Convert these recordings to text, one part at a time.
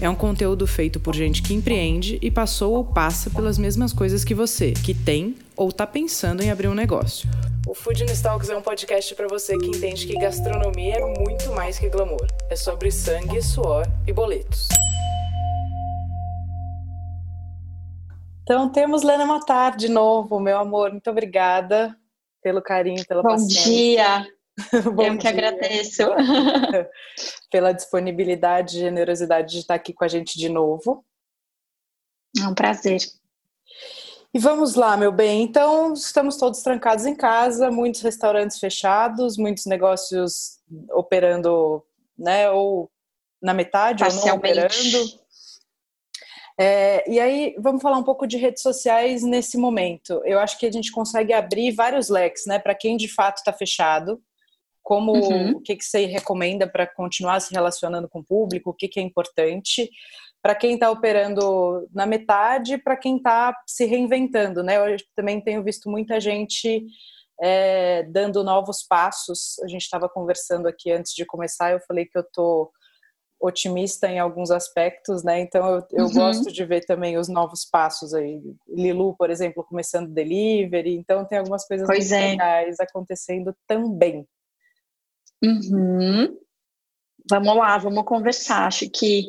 É um conteúdo feito por gente que empreende e passou ou passa pelas mesmas coisas que você, que tem ou está pensando em abrir um negócio. O Food Talks é um podcast para você que entende que gastronomia é muito mais que glamour. É sobre sangue, suor e boletos. Então temos Lena Matar de novo, meu amor. Muito obrigada pelo carinho, pela Bom paciência. Dia. Bom Eu que dia. agradeço. Pela disponibilidade e generosidade de estar aqui com a gente de novo. É um prazer. E vamos lá, meu bem. Então, estamos todos trancados em casa, muitos restaurantes fechados, muitos negócios operando, né, ou na metade ou não operando. É, e aí, vamos falar um pouco de redes sociais nesse momento. Eu acho que a gente consegue abrir vários leques, né, para quem de fato está fechado. Como Uhum. o que, que você recomenda para continuar se relacionando com o público, o que, que é importante para quem está operando na metade, para quem está se reinventando, né? Eu também tenho visto muita gente é, dando novos passos. A gente estava conversando aqui antes de começar, eu falei que eu tô otimista em alguns aspectos, né? Então eu, eu Uhum. gosto de ver também os novos passos aí. Lilu, por exemplo, começando delivery, então tem algumas coisas Pois é. legais acontecendo também. Uhum. Vamos lá, vamos conversar. Acho que,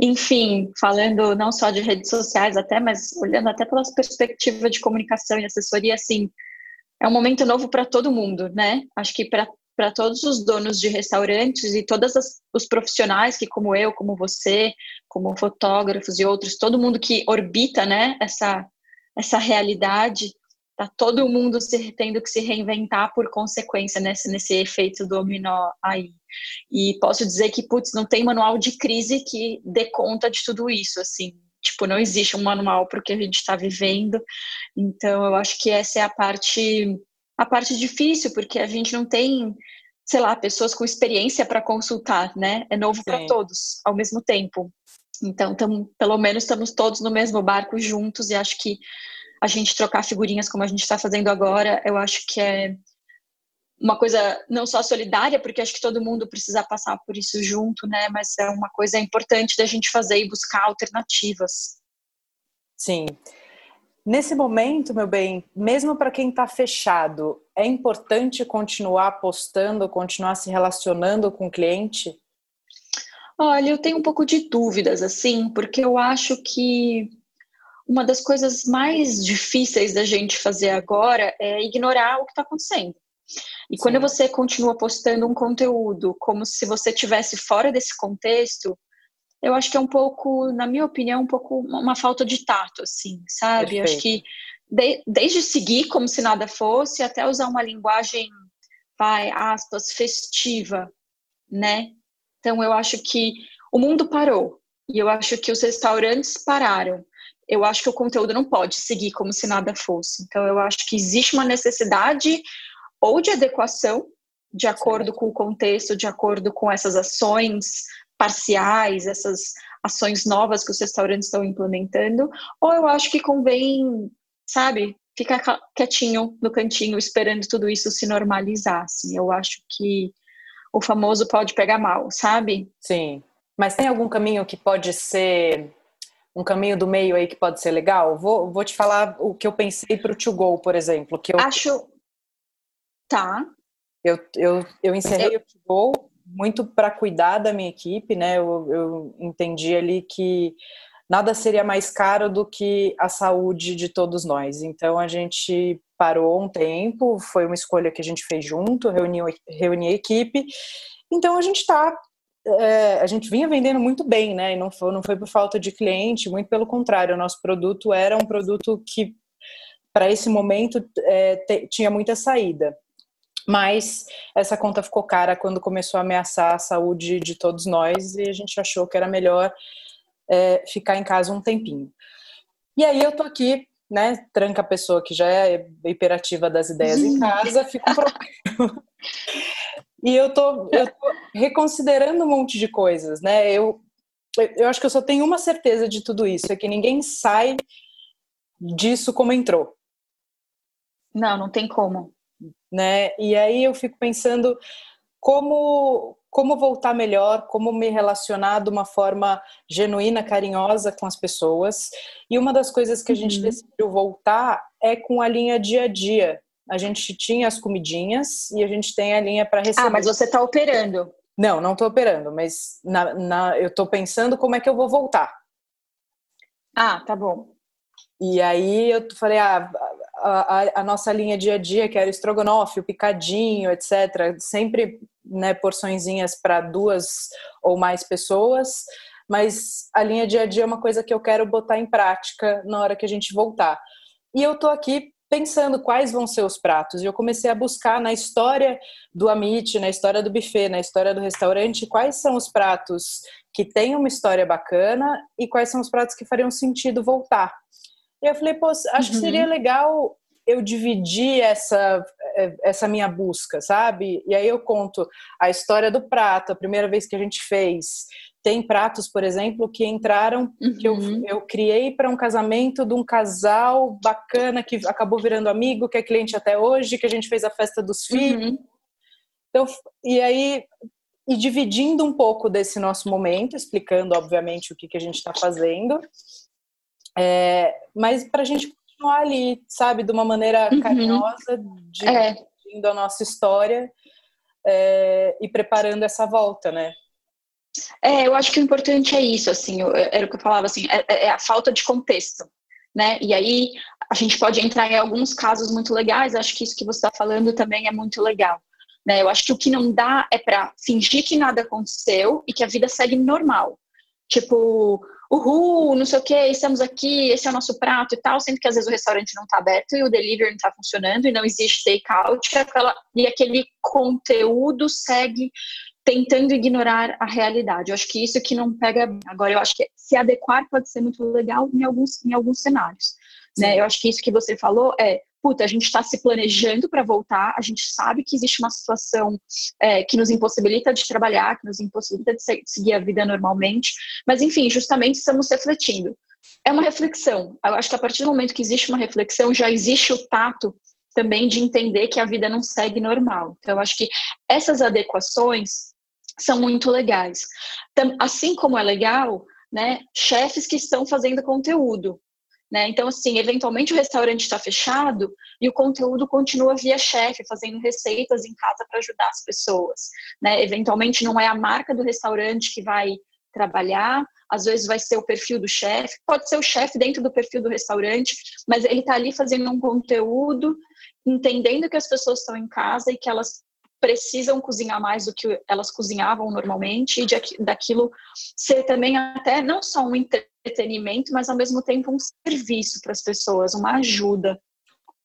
enfim, falando não só de redes sociais até, mas olhando até pela perspectiva de comunicação e assessoria, assim, é um momento novo para todo mundo, né? Acho que para todos os donos de restaurantes e todos os profissionais que, como eu, como você, como fotógrafos e outros, todo mundo que orbita, né, essa, essa realidade, tá todo mundo se, tendo que se reinventar por consequência nesse, nesse efeito dominó aí. E posso dizer que, putz, não tem manual de crise que dê conta de tudo isso, assim. Tipo, não existe um manual para o que a gente está vivendo. Então, eu acho que essa é a parte a parte difícil, porque a gente não tem, sei lá, pessoas com experiência para consultar, né? É novo para todos ao mesmo tempo. Então, tamo, pelo menos estamos todos no mesmo barco juntos e acho que a gente trocar figurinhas como a gente está fazendo agora, eu acho que é uma coisa não só solidária, porque acho que todo mundo precisa passar por isso junto, né? Mas é uma coisa importante da gente fazer e buscar alternativas. Sim. Nesse momento, meu bem, mesmo para quem está fechado, é importante continuar postando, continuar se relacionando com o cliente? Olha, eu tenho um pouco de dúvidas, assim, porque eu acho que uma das coisas mais difíceis da gente fazer agora é ignorar o que está acontecendo. E quando Sim. você continua postando um conteúdo como se você estivesse fora desse contexto, eu acho que é um pouco, na minha opinião, um pouco uma falta de tato, assim, sabe? Eu acho que de- desde seguir como se nada fosse até usar uma linguagem, vai, aspas, festiva, né? Então eu acho que o mundo parou e eu acho que os restaurantes pararam. Eu acho que o conteúdo não pode seguir como se nada fosse. Então eu acho que existe uma necessidade ou de adequação de acordo com o contexto, de acordo com essas ações parciais, essas ações novas que os restaurantes estão implementando, ou eu acho que convém, sabe, ficar ca- quietinho no cantinho esperando tudo isso se normalizar. Assim. Eu acho que o famoso pode pegar mal, sabe? Sim. Mas tem algum caminho que pode ser um caminho do meio aí que pode ser legal? Vou, vou te falar o que eu pensei para o To Go, por exemplo, que eu, Acho. Tá. eu, eu, eu encerrei o To Go muito para cuidar da minha equipe, né? Eu, eu entendi ali que nada seria mais caro do que a saúde de todos nós. Então a gente parou um tempo, foi uma escolha que a gente fez junto, reuniu, reuni a equipe. Então a gente está a gente vinha vendendo muito bem, né? E não foi, não foi por falta de cliente, muito pelo contrário, o nosso produto era um produto que, para esse momento, é, te, tinha muita saída. Mas essa conta ficou cara quando começou a ameaçar a saúde de todos nós e a gente achou que era melhor é, ficar em casa um tempinho. E aí eu tô aqui, né? Tranca a pessoa que já é hiperativa das ideias em casa, fica um problema. E eu tô, eu tô reconsiderando um monte de coisas, né? Eu eu acho que eu só tenho uma certeza de tudo isso, é que ninguém sai disso como entrou. Não, não tem como. Né? E aí eu fico pensando como como voltar melhor, como me relacionar de uma forma genuína, carinhosa com as pessoas. E uma das coisas que a gente uhum. decidiu voltar é com a linha dia a dia. A gente tinha as comidinhas e a gente tem a linha para receber. Ah, mas você está operando? Não, não estou operando, mas na, na, eu estou pensando como é que eu vou voltar. Ah, tá bom. E aí eu falei, ah, a, a, nossa linha dia a dia, que era o estrogonofe, o picadinho, etc., sempre né, porçõezinhas para duas ou mais pessoas, mas a linha dia a dia é uma coisa que eu quero botar em prática na hora que a gente voltar. E eu tô aqui pensando quais vão ser os pratos. E eu comecei a buscar na história do Amit, na história do buffet, na história do restaurante, quais são os pratos que têm uma história bacana e quais são os pratos que fariam sentido voltar. E eu falei, pô, acho uhum. que seria legal eu dividir essa, essa minha busca, sabe? E aí eu conto a história do prato, a primeira vez que a gente fez. Tem pratos, por exemplo, que entraram, uhum. que eu, uhum. eu criei para um casamento de um casal bacana que acabou virando amigo, que é cliente até hoje, que a gente fez a festa dos filhos. Uhum. Então, e aí, e dividindo um pouco desse nosso momento, explicando, obviamente, o que, que a gente está fazendo. É, mas para a gente continuar ali, sabe, de uma maneira uhum. carinhosa, dividindo é. a nossa história é, e preparando essa volta, né? É, eu acho que o importante é isso, assim, era o que eu falava, assim, é, é, é a falta de contexto, né? E aí a gente pode entrar em alguns casos muito legais, acho que isso que você está falando também é muito legal. Né? Eu acho que o que não dá é para fingir que nada aconteceu e que a vida segue normal. Tipo, uhul, não sei o que, estamos aqui, esse é o nosso prato e tal, sendo que às vezes o restaurante não está aberto e o delivery não está funcionando e não existe take-out, e aquele conteúdo segue tentando ignorar a realidade. Eu acho que isso que não pega. Agora, eu acho que se adequar pode ser muito legal em alguns, em alguns cenários. Né? Eu acho que isso que você falou é puta, a gente está se planejando para voltar, a gente sabe que existe uma situação é, que nos impossibilita de trabalhar, que nos impossibilita de seguir a vida normalmente, mas enfim, justamente estamos refletindo. É uma reflexão. Eu acho que a partir do momento que existe uma reflexão, já existe o tato também de entender que a vida não segue normal. Então, eu acho que essas adequações são muito legais. Assim como é legal, né, chefes que estão fazendo conteúdo. Né? Então, assim, eventualmente o restaurante está fechado e o conteúdo continua via chefe, fazendo receitas em casa para ajudar as pessoas. Né? Eventualmente não é a marca do restaurante que vai trabalhar, às vezes vai ser o perfil do chefe, pode ser o chefe dentro do perfil do restaurante, mas ele está ali fazendo um conteúdo, entendendo que as pessoas estão em casa e que elas precisam cozinhar mais do que elas cozinhavam normalmente e de, daquilo ser também até não só um entretenimento, mas ao mesmo tempo um serviço para as pessoas, uma ajuda.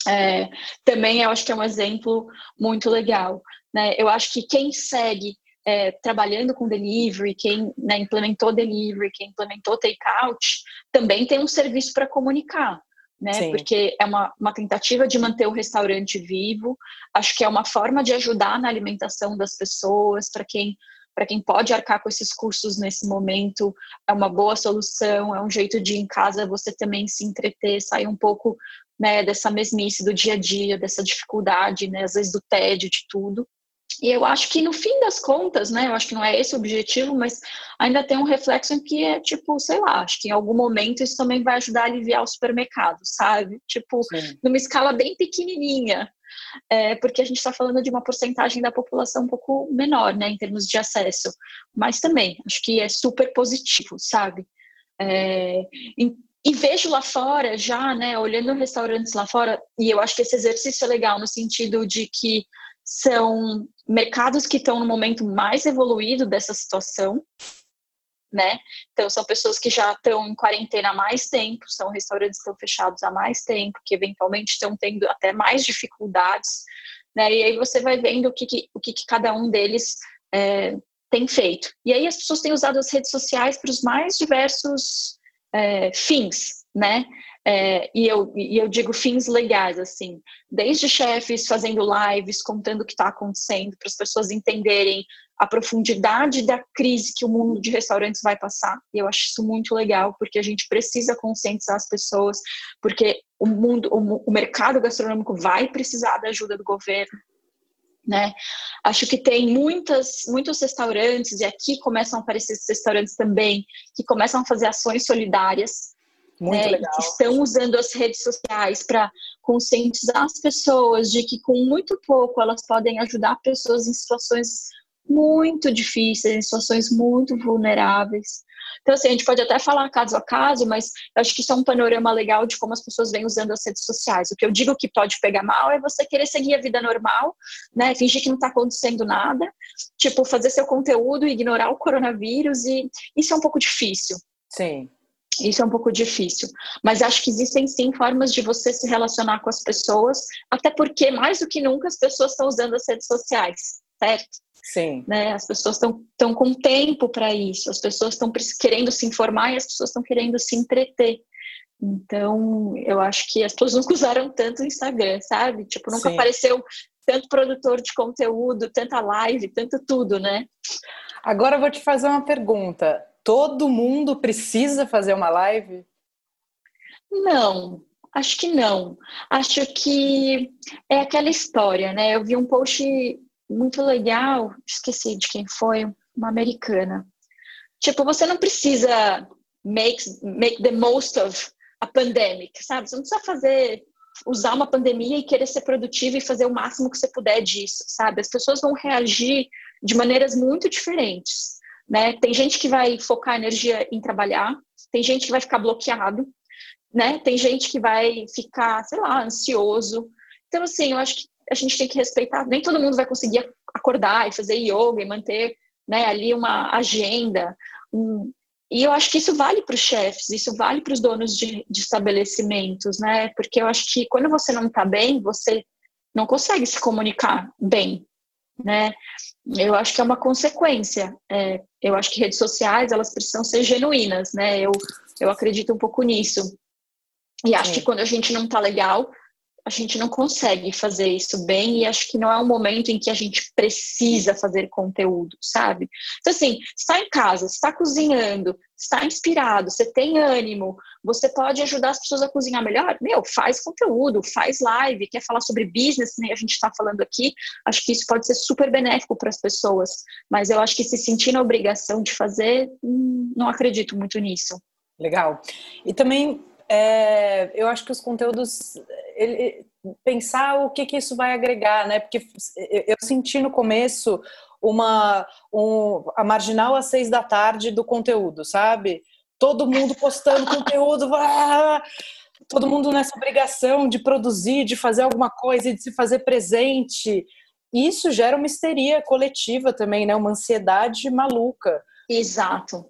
É, também eu acho que é um exemplo muito legal. Né? Eu acho que quem segue é, trabalhando com delivery, quem né, implementou delivery, quem implementou takeout, também tem um serviço para comunicar né? Sim. Porque é uma, uma tentativa de manter o restaurante vivo. Acho que é uma forma de ajudar na alimentação das pessoas, para quem para quem pode arcar com esses cursos nesse momento, é uma boa solução, é um jeito de em casa você também se entreter, sair um pouco né, dessa mesmice do dia a dia, dessa dificuldade, né, às vezes do tédio, de tudo. E eu acho que no fim das contas, né, eu acho que não é esse o objetivo, mas ainda tem um reflexo em que é tipo, sei lá, acho que em algum momento isso também vai ajudar a aliviar o supermercado, sabe? Tipo, Sim. numa escala bem pequenininha, é, porque a gente está falando de uma porcentagem da população um pouco menor, né, em termos de acesso, mas também acho que é super positivo, sabe? É, e, e vejo lá fora já, né, olhando restaurantes lá fora, e eu acho que esse exercício é legal no sentido de que são mercados que estão no momento mais evoluído dessa situação, né? Então, são pessoas que já estão em quarentena há mais tempo, são restaurantes que estão fechados há mais tempo, que eventualmente estão tendo até mais dificuldades, né? E aí você vai vendo o que, que o que, que cada um deles é, tem feito. E aí as pessoas têm usado as redes sociais para os mais diversos é, fins, né? É, e, eu, e eu digo fins legais, assim, desde chefes fazendo lives, contando o que está acontecendo, para as pessoas entenderem a profundidade da crise que o mundo de restaurantes vai passar. E eu acho isso muito legal, porque a gente precisa conscientizar as pessoas, porque o mundo, o, o mercado gastronômico vai precisar da ajuda do governo. Né? Acho que tem muitas, muitos restaurantes, e aqui começam a aparecer esses restaurantes também, que começam a fazer ações solidárias, muito né, legal. que estão usando as redes sociais para conscientizar as pessoas de que com muito pouco elas podem ajudar pessoas em situações muito difíceis, em situações muito vulneráveis. Então, assim, a gente pode até falar caso a caso, mas eu acho que isso é um panorama legal de como as pessoas vêm usando as redes sociais. O que eu digo que pode pegar mal é você querer seguir a vida normal, né? Fingir que não está acontecendo nada, tipo, fazer seu conteúdo, ignorar o coronavírus, e isso é um pouco difícil. Sim. Isso é um pouco difícil, mas acho que existem sim formas de você se relacionar com as pessoas, até porque mais do que nunca as pessoas estão usando as redes sociais, certo? Sim. Né? As pessoas estão com tempo para isso, as pessoas estão querendo se informar e as pessoas estão querendo se entreter. Então, eu acho que as pessoas nunca usaram tanto o Instagram, sabe? Tipo, nunca Sim. apareceu tanto produtor de conteúdo, tanta live, tanto tudo, né? Agora eu vou te fazer uma pergunta. Todo mundo precisa fazer uma live? Não, acho que não. Acho que é aquela história, né? Eu vi um post muito legal, esqueci de quem foi, uma americana. Tipo, você não precisa make, make the most of a pandemic, sabe? Você não precisa fazer, usar uma pandemia e querer ser produtivo e fazer o máximo que você puder disso, sabe? As pessoas vão reagir de maneiras muito diferentes, né? Tem gente que vai focar energia em trabalhar, tem gente que vai ficar bloqueado, né? Tem gente que vai ficar, sei lá, ansioso. Então, assim, eu acho que a gente tem que respeitar. Nem todo mundo vai conseguir acordar e fazer yoga e manter né, ali uma agenda. Um, e eu acho que isso vale para os chefes, isso vale para os donos de, de, estabelecimentos, né? Porque eu acho que quando você não está bem, você não consegue se comunicar bem, né? Eu acho que é uma consequência. É, eu acho que redes sociais elas precisam ser genuínas, né? Eu, eu acredito um pouco nisso. E acho Sim. que quando a gente não está legal, a gente não consegue fazer isso bem e acho que não é um momento em que a gente precisa fazer conteúdo, sabe? Então, assim, está em casa, está cozinhando, está inspirado, você tem ânimo, você pode ajudar as pessoas a cozinhar melhor? Meu, faz conteúdo, faz live, quer falar sobre business, né? a gente está falando aqui, acho que isso pode ser super benéfico para as pessoas, mas eu acho que se sentir na obrigação de fazer, hum, não acredito muito nisso. Legal. E também é, eu acho que os conteúdos ele, pensar o que, que isso vai agregar, né? Porque eu senti no começo uma um, a marginal às seis da tarde do conteúdo, sabe? Todo mundo postando conteúdo, ah, todo mundo nessa obrigação de produzir, de fazer alguma coisa, de se fazer presente. Isso gera uma histeria coletiva também, né? Uma ansiedade maluca. Exato.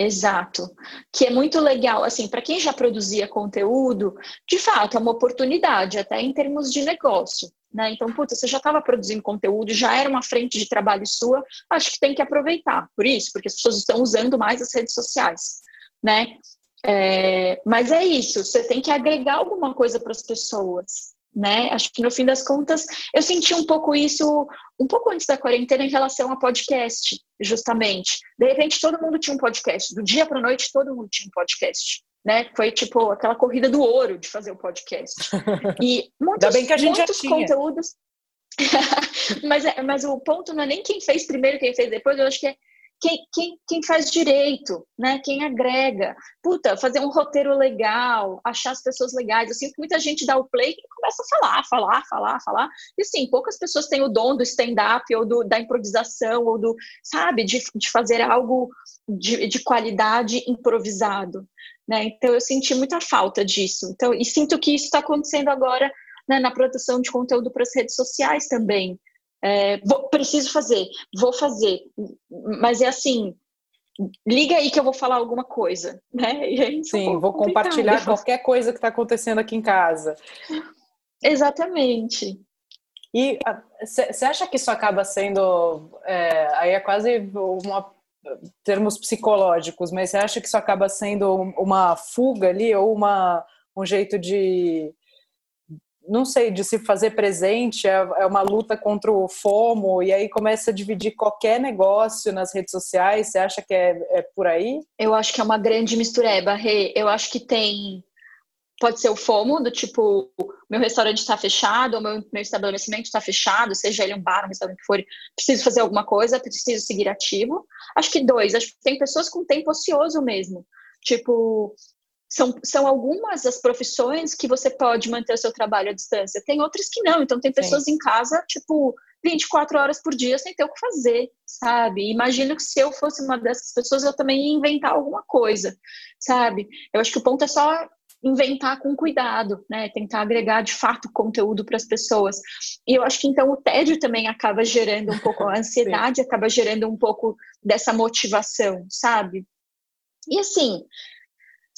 Exato, que é muito legal, assim, para quem já produzia conteúdo, de fato é uma oportunidade, até em termos de negócio, né? Então, puta, você já estava produzindo conteúdo, já era uma frente de trabalho sua, acho que tem que aproveitar, por isso, porque as pessoas estão usando mais as redes sociais, né? É, mas é isso, você tem que agregar alguma coisa para as pessoas, né? Acho que no fim das contas eu senti um pouco isso um pouco antes da quarentena em relação a podcast, justamente. De repente todo mundo tinha um podcast, do dia para noite todo mundo tinha um podcast. Né? Foi tipo aquela corrida do ouro de fazer o podcast. E muitos, bem que a gente muitos conteúdos. mas, é, mas o ponto não é nem quem fez primeiro, quem fez depois, eu acho que é quem, quem, quem faz direito, né? Quem agrega. Puta, fazer um roteiro legal, achar as pessoas legais. Que muita gente dá o play e começa a falar, falar, falar, falar. E sim, poucas pessoas têm o dom do stand-up ou do, da improvisação, ou do, sabe, de, de fazer algo de, de qualidade improvisado. Né? Então eu senti muita falta disso. Então, e sinto que isso está acontecendo agora né, na produção de conteúdo para as redes sociais também. É, vou, preciso fazer, vou fazer, mas é assim, liga aí que eu vou falar alguma coisa, né? Sim, vou compartilhar qualquer coisa que está acontecendo aqui em casa. Exatamente. E você acha que isso acaba sendo, é, aí é quase uma termos psicológicos, mas você acha que isso acaba sendo uma fuga ali ou uma, um jeito de não sei, de se fazer presente, é, é uma luta contra o FOMO, e aí começa a dividir qualquer negócio nas redes sociais. Você acha que é, é por aí? Eu acho que é uma grande mistureba, Rê. Eu acho que tem. Pode ser o FOMO, do tipo, meu restaurante está fechado, ou meu, meu estabelecimento está fechado, seja ele um bar, um restaurante que for, preciso fazer alguma coisa, preciso seguir ativo. Acho que dois, acho que tem pessoas com tempo ocioso mesmo. Tipo, são, são algumas das profissões que você pode manter o seu trabalho à distância. Tem outras que não. Então, tem pessoas Sim. em casa, tipo, 24 horas por dia sem ter o que fazer, sabe? Imagino que se eu fosse uma dessas pessoas, eu também ia inventar alguma coisa, sabe? Eu acho que o ponto é só inventar com cuidado, né? Tentar agregar de fato conteúdo para as pessoas. E eu acho que então o tédio também acaba gerando um pouco, a ansiedade acaba gerando um pouco dessa motivação, sabe? E assim,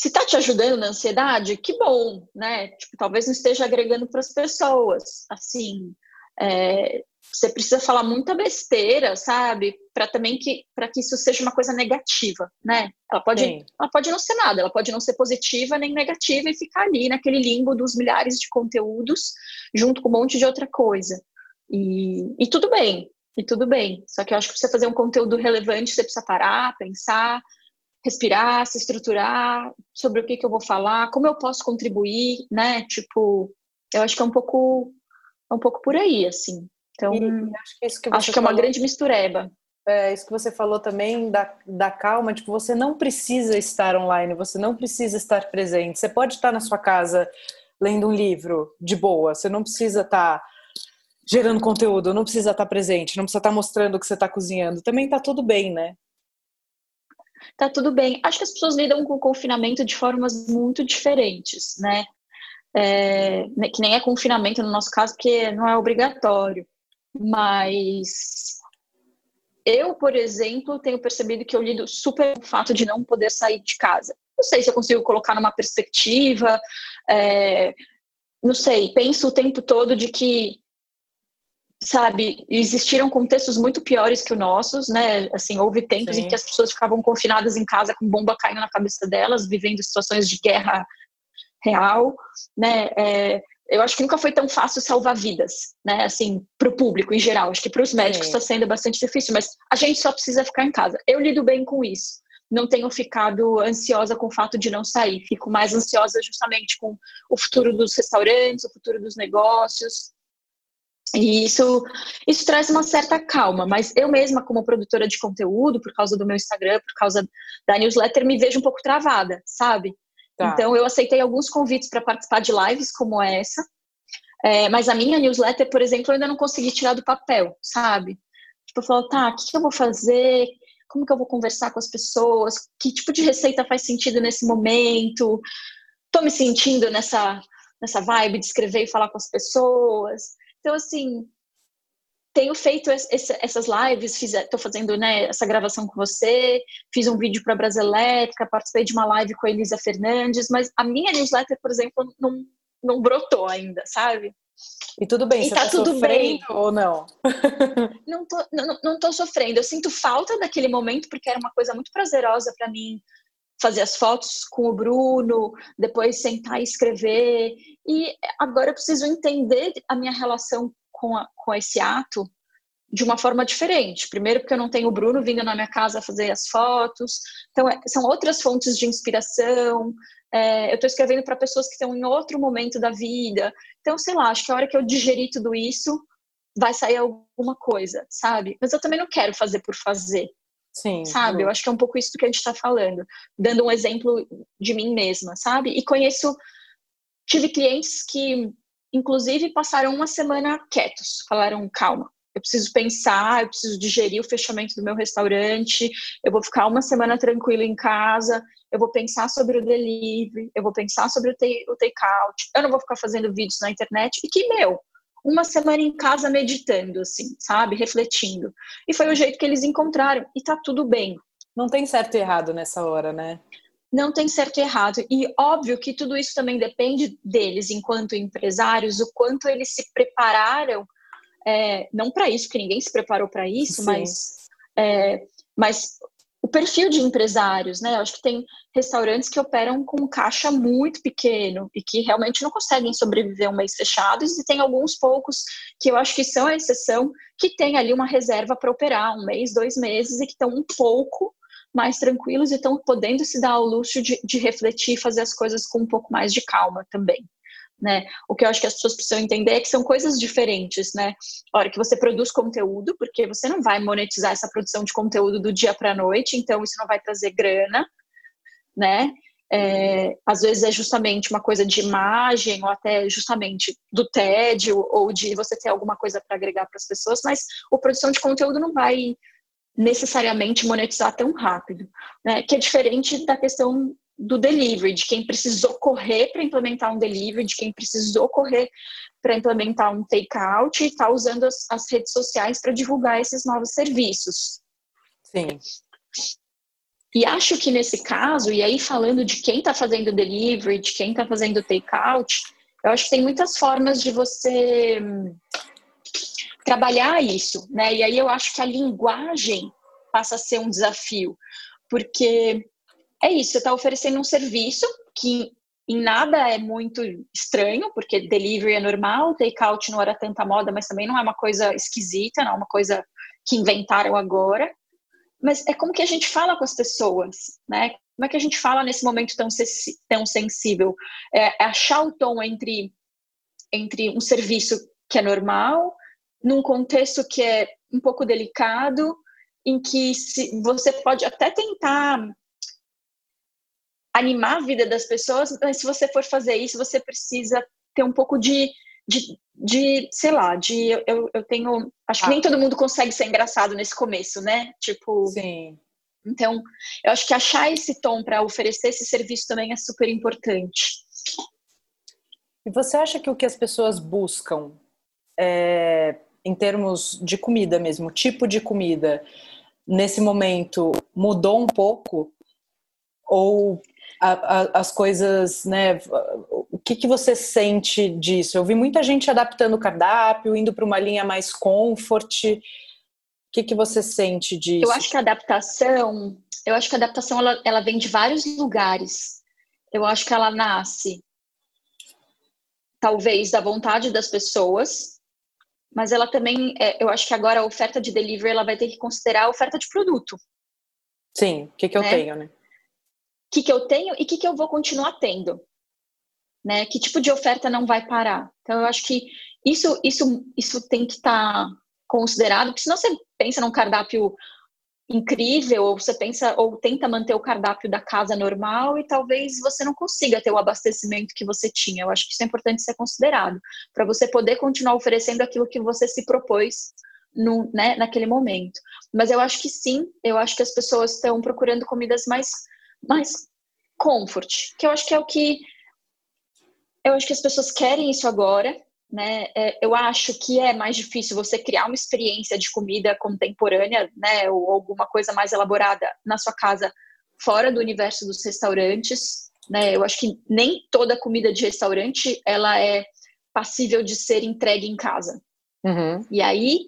se está te ajudando na ansiedade, que bom, né? Tipo, talvez não esteja agregando para as pessoas. Assim, é, você precisa falar muita besteira, sabe? Para também que para que isso seja uma coisa negativa, né? Ela pode, ela pode não ser nada, ela pode não ser positiva nem negativa e ficar ali naquele limbo dos milhares de conteúdos junto com um monte de outra coisa. E, e tudo bem, e tudo bem. Só que eu acho que para você fazer um conteúdo relevante, você precisa parar, pensar, respirar, se estruturar sobre o que, que eu vou falar, como eu posso contribuir, né? Tipo, eu acho que é um pouco, é um pouco por aí, assim. Então, acho que, isso que, acho que é uma grande mistureba. É, isso que você falou também da, da calma, tipo, você não precisa estar online, você não precisa estar presente. Você pode estar na sua casa lendo um livro de boa, você não precisa estar gerando conteúdo, não precisa estar presente, não precisa estar mostrando o que você está cozinhando. Também está tudo bem, né? Tá tudo bem. Acho que as pessoas lidam com o confinamento de formas muito diferentes, né? É, né, que nem é confinamento no nosso caso, porque não é obrigatório. Mas eu, por exemplo, tenho percebido que eu lido super com o fato de não poder sair de casa. Não sei se eu consigo colocar numa perspectiva, é, não sei, penso o tempo todo de que sabe, existiram contextos muito piores que os nossos, né? Assim, houve tempos Sim. em que as pessoas ficavam confinadas em casa com bomba caindo na cabeça delas, vivendo situações de guerra real, né? É, eu acho que nunca foi tão fácil salvar vidas, né? Assim, para o público em geral. Acho que para os médicos está sendo bastante difícil, mas a gente só precisa ficar em casa. Eu lido bem com isso. Não tenho ficado ansiosa com o fato de não sair. Fico mais ansiosa justamente com o futuro dos restaurantes, o futuro dos negócios. E isso, isso traz uma certa calma, mas eu mesma, como produtora de conteúdo, por causa do meu Instagram, por causa da newsletter, me vejo um pouco travada, sabe? Tá. Então, eu aceitei alguns convites para participar de lives como essa, é, mas a minha newsletter, por exemplo, eu ainda não consegui tirar do papel, sabe? Tipo, eu falo, tá, o que, eu vou fazer? Como que eu vou conversar com as pessoas? Que tipo de receita faz sentido nesse momento? Tô me sentindo nessa, nessa vibe de escrever e falar com as pessoas? Então, assim, tenho feito esse, essas lives, estou fazendo né, essa gravação com você, fiz um vídeo para a Braselétrica, participei de uma live com a Elisa Fernandes, mas a minha newsletter, por exemplo, não, não brotou ainda, sabe? E tudo bem, e você tá, tá tudo bem ou não? não, tô, não, não tô sofrendo. Eu sinto falta daquele momento porque era uma coisa muito prazerosa para mim fazer as fotos com o Bruno, depois sentar e escrever. E agora eu preciso entender a minha relação com, a, com esse ato de uma forma diferente. Primeiro, porque eu não tenho o Bruno vindo na minha casa fazer as fotos. Então, é, são outras fontes de inspiração. É, eu estou escrevendo para pessoas que estão em outro momento da vida. Então, sei lá, acho que a hora que eu digerir tudo isso, vai sair alguma coisa, sabe? Mas eu também não quero fazer por fazer. Sim. Sabe? Eu acho que é um pouco isso que a gente está falando. Dando um exemplo de mim mesma, sabe? E conheço. Tive clientes que, inclusive, passaram uma semana quietos. Falaram, calma, eu preciso pensar, eu preciso digerir o fechamento do meu restaurante, eu vou ficar uma semana tranquila em casa, eu vou pensar sobre o delivery, eu vou pensar sobre o take-out, eu não vou ficar fazendo vídeos na internet, e que, meu, uma semana em casa meditando, assim, sabe? Refletindo. E foi o jeito que eles encontraram. E tá tudo bem. Não tem certo e errado nessa hora, né? Não tem certo e errado. E óbvio que tudo isso também depende deles, enquanto empresários, o quanto eles se prepararam, é, não para isso, que ninguém se preparou para isso, mas, é, mas o perfil de empresários, né? Eu acho que tem restaurantes que operam com caixa muito pequeno e que realmente não conseguem sobreviver um mês fechados, e tem alguns poucos que eu acho que são a exceção, que tem ali uma reserva para operar um mês, dois meses e que estão um pouco mais tranquilos e estão podendo se dar ao luxo de, de refletir e fazer as coisas com um pouco mais de calma também. Né? O que eu acho que as pessoas precisam entender é que são coisas diferentes, né? A hora que você produz conteúdo, porque você não vai monetizar essa produção de conteúdo do dia para a noite, então isso não vai trazer grana, né? É, às vezes é justamente uma coisa de imagem ou até justamente do tédio ou de você ter alguma coisa para agregar para as pessoas, mas a produção de conteúdo não vai necessariamente monetizar tão rápido, né? Que é diferente da questão do delivery, de quem precisou correr para implementar um delivery, de quem precisou correr para implementar um take-out e está usando as, as, redes sociais para divulgar esses novos serviços. Sim. E acho que nesse caso, e aí falando de quem está fazendo delivery, de quem está fazendo take-out, eu acho que tem muitas formas de você hum, trabalhar isso, né? E aí eu acho que a linguagem passa a ser um desafio, porque é isso, você está oferecendo um serviço que em nada é muito estranho, porque delivery é normal, take-out não era tanta moda, mas também não é uma coisa esquisita, não é uma coisa que inventaram agora. Mas é como que a gente fala com as pessoas, né? Como é que a gente fala nesse momento tão, tão sensível? É, é achar o tom entre, entre um serviço que é normal, num contexto que é um pouco delicado, em que se, você pode até tentar animar a vida das pessoas, mas se você for fazer isso, você precisa ter um pouco de, de, de sei lá, de eu, eu tenho. Acho que ah. nem todo mundo consegue ser engraçado nesse começo, né? Tipo. Sim. Então, eu acho que achar esse tom para oferecer esse serviço também é super importante. E você acha que o que as pessoas buscam é, em termos de comida mesmo, tipo de comida, nesse momento mudou um pouco? Ou a, a, as coisas, né? O que, que você sente disso? Eu vi muita gente adaptando o cardápio, indo para uma linha mais comfort. O que, que você sente disso? Eu acho que a adaptação, eu acho que a adaptação ela, ela vem de vários lugares. Eu acho que ela nasce talvez da vontade das pessoas, mas ela também, é, eu acho que agora a oferta de delivery ela vai ter que considerar a oferta de produto. Sim, o que, que eu né? tenho, né? Que, que eu tenho e o que, que eu vou continuar tendo. Né? Que tipo de oferta não vai parar? Então, eu acho que isso, isso, isso tem que estar tá considerado, porque senão você pensa num cardápio incrível, ou você pensa, ou tenta manter o cardápio da casa normal e talvez você não consiga ter o abastecimento que você tinha. Eu acho que isso é importante ser considerado, para você poder continuar oferecendo aquilo que você se propôs no, né, naquele momento. Mas eu acho que sim, eu acho que as pessoas estão procurando comidas mais mais comfort, que eu acho que é o que eu acho que as pessoas querem isso agora, né? É, eu acho que é mais difícil você criar uma experiência de comida contemporânea, né, ou alguma coisa mais elaborada na sua casa fora do universo dos restaurantes, né? Eu acho que nem toda comida de restaurante ela é passível de ser entregue em casa. Uhum. E aí,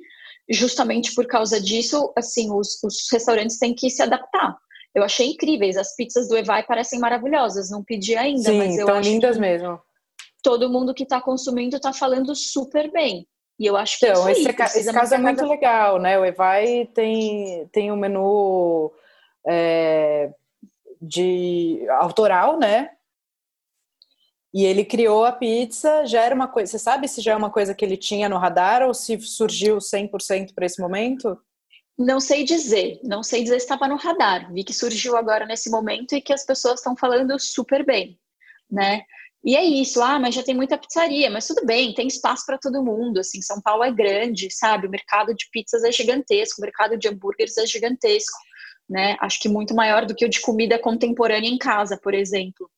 justamente por causa disso, assim, os, os restaurantes têm que se adaptar. Eu achei incríveis. As pizzas do Evai parecem maravilhosas. Não pedi ainda, Sim, mas eu estão acho lindas mesmo. Todo mundo que está consumindo está falando super bem. E eu acho que então, esse, aí, esse caso é muito cada... legal, né? O Evai tem, tem um menu é, de autoral, né? E ele criou a pizza, já era uma coisa. Você sabe se já é uma coisa que ele tinha no radar ou se surgiu 100% para esse momento? Não sei dizer, não sei dizer se estava no radar. Vi que surgiu agora nesse momento e que as pessoas estão falando super bem, né? E é isso, ah, mas já tem muita pizzaria, mas tudo bem, tem espaço para todo mundo. Assim, São Paulo é grande, sabe? O mercado de pizzas é gigantesco, o mercado de hambúrgueres é gigantesco, né? Acho que muito maior do que o de comida contemporânea em casa, por exemplo.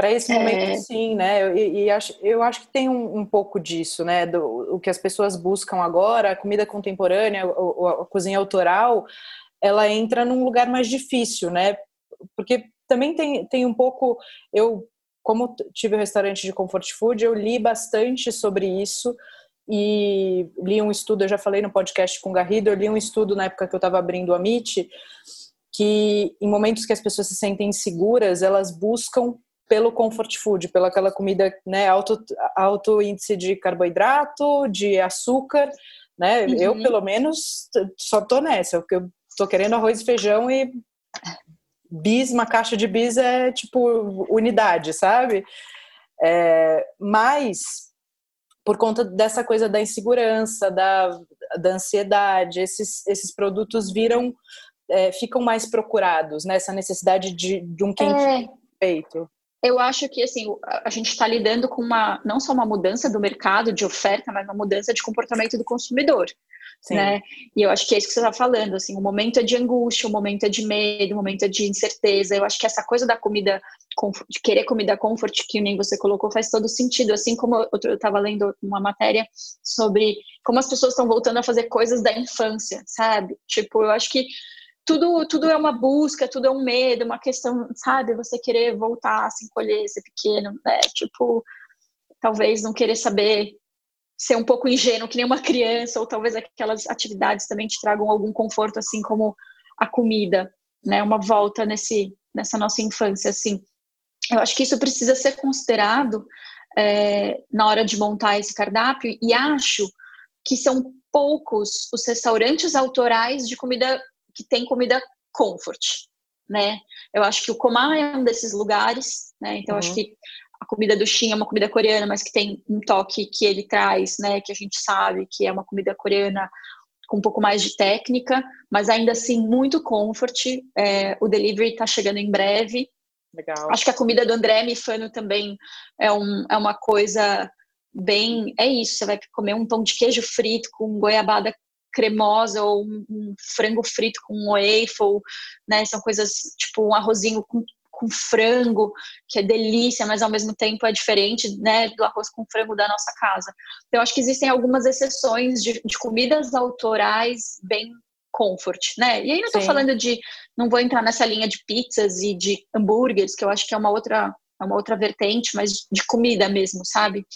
Para esse momento, é... sim, né? E, e, acho, eu acho que tem um, um, pouco disso, né? Do, o que as pessoas buscam agora, a comida contemporânea, a, a cozinha autoral, ela entra num lugar mais difícil, né? Porque também tem, tem um pouco. Eu, como tive um restaurante de comfort food, eu li bastante sobre isso e li um estudo, eu já falei no podcast com o Garrido, eu li um estudo na época que eu estava abrindo a MIT, que em momentos que as pessoas se sentem inseguras, elas buscam pelo comfort food, pela aquela comida, né, alto, alto índice de carboidrato, de açúcar, né? Uhum. Eu, pelo menos, só tô nessa, porque eu tô querendo arroz e feijão e bis, uma caixa de bis é tipo unidade, sabe? É, mas por conta dessa coisa da insegurança, da, da ansiedade, esses, esses produtos viram, é, ficam mais procurados, né? Essa necessidade de, de um quentinho é. feito. Eu acho que assim a gente está lidando com uma não só uma mudança do mercado de oferta, mas uma mudança de comportamento do consumidor. Sim. né? E eu acho que é isso que você está falando, assim, o momento é de angústia, o momento é de medo, o momento é de incerteza. Eu acho que essa coisa da comida, de querer comida comfort, que nem você colocou, faz todo sentido. Assim como eu estava lendo uma matéria sobre como as pessoas estão voltando a fazer coisas da infância, sabe? Tipo, eu acho que tudo, tudo é uma busca, tudo é um medo, uma questão, sabe? Você querer voltar, se encolher, ser pequeno, né? Tipo, talvez não querer saber ser um pouco ingênuo que nem uma criança, ou talvez aquelas atividades também te tragam algum conforto, assim como a comida, né? Uma volta nesse, nessa nossa infância, assim. Eu acho que isso precisa ser considerado é, na hora de montar esse cardápio, e acho que são poucos os restaurantes autorais de comida que tem comida comfort, né? Eu acho que o Comar é um desses lugares, né? Então uhum. acho que a comida do Shin é uma comida coreana, mas que tem um toque que ele traz, né, que a gente sabe que é uma comida coreana com um pouco mais de técnica, mas ainda assim muito comfort. É, o delivery está chegando em breve. Legal. Acho que a comida do André Mifano também é, um, é uma coisa bem. É isso, você vai comer um pão de queijo frito com goiabada cremosa ou um, um frango frito com um waffle, né? São coisas tipo um arrozinho com com frango, que é delícia, mas ao mesmo tempo é diferente né, do arroz com frango da nossa casa. Então, acho que existem algumas exceções de, de comidas autorais bem comfort, né? E aí não estou falando de, não vou entrar nessa linha de pizzas e de hambúrgueres, que eu acho que é uma outra, é uma outra vertente, mas de comida mesmo, sabe?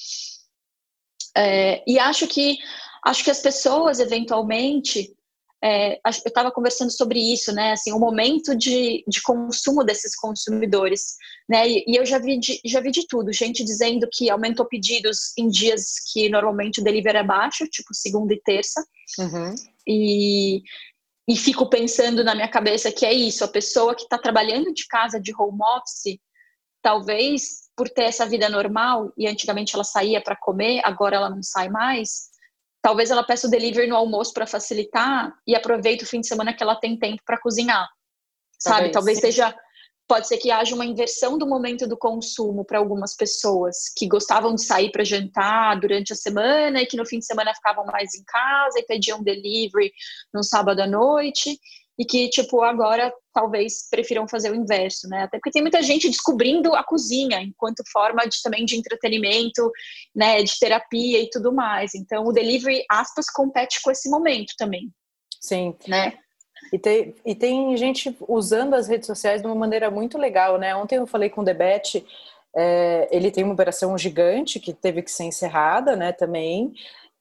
É, e acho que acho que as pessoas eventualmente é, eu estava conversando sobre isso, né? Assim, o momento de, de consumo desses consumidores, né? E, e, eu já vi, de, já vi de tudo, gente dizendo que aumentou pedidos em dias que normalmente o delivery é baixo, tipo segunda e terça. Uhum. E, e fico pensando na minha cabeça que é isso, a pessoa que está trabalhando de casa de home office, talvez por ter essa vida normal e antigamente ela saía para comer, agora ela não sai mais Talvez ela peça o delivery no almoço para facilitar e aproveite o fim de semana que ela tem tempo para cozinhar. Sabe? Talvez, Talvez seja pode ser que haja uma inversão do momento do consumo para algumas pessoas que gostavam de sair para jantar durante a semana e que no fim de semana ficavam mais em casa e pediam delivery no sábado à noite e que, tipo, agora talvez prefiram fazer o inverso, né? Até porque tem muita gente descobrindo a cozinha enquanto forma de, também de entretenimento, né, de terapia e tudo mais. Então, o delivery, aspas, compete com esse momento também. Sim. Né? E tem, e tem gente usando as redes sociais de uma maneira muito legal, né? Ontem eu falei com o Debete, é, ele tem uma operação gigante que teve que ser encerrada, né, também,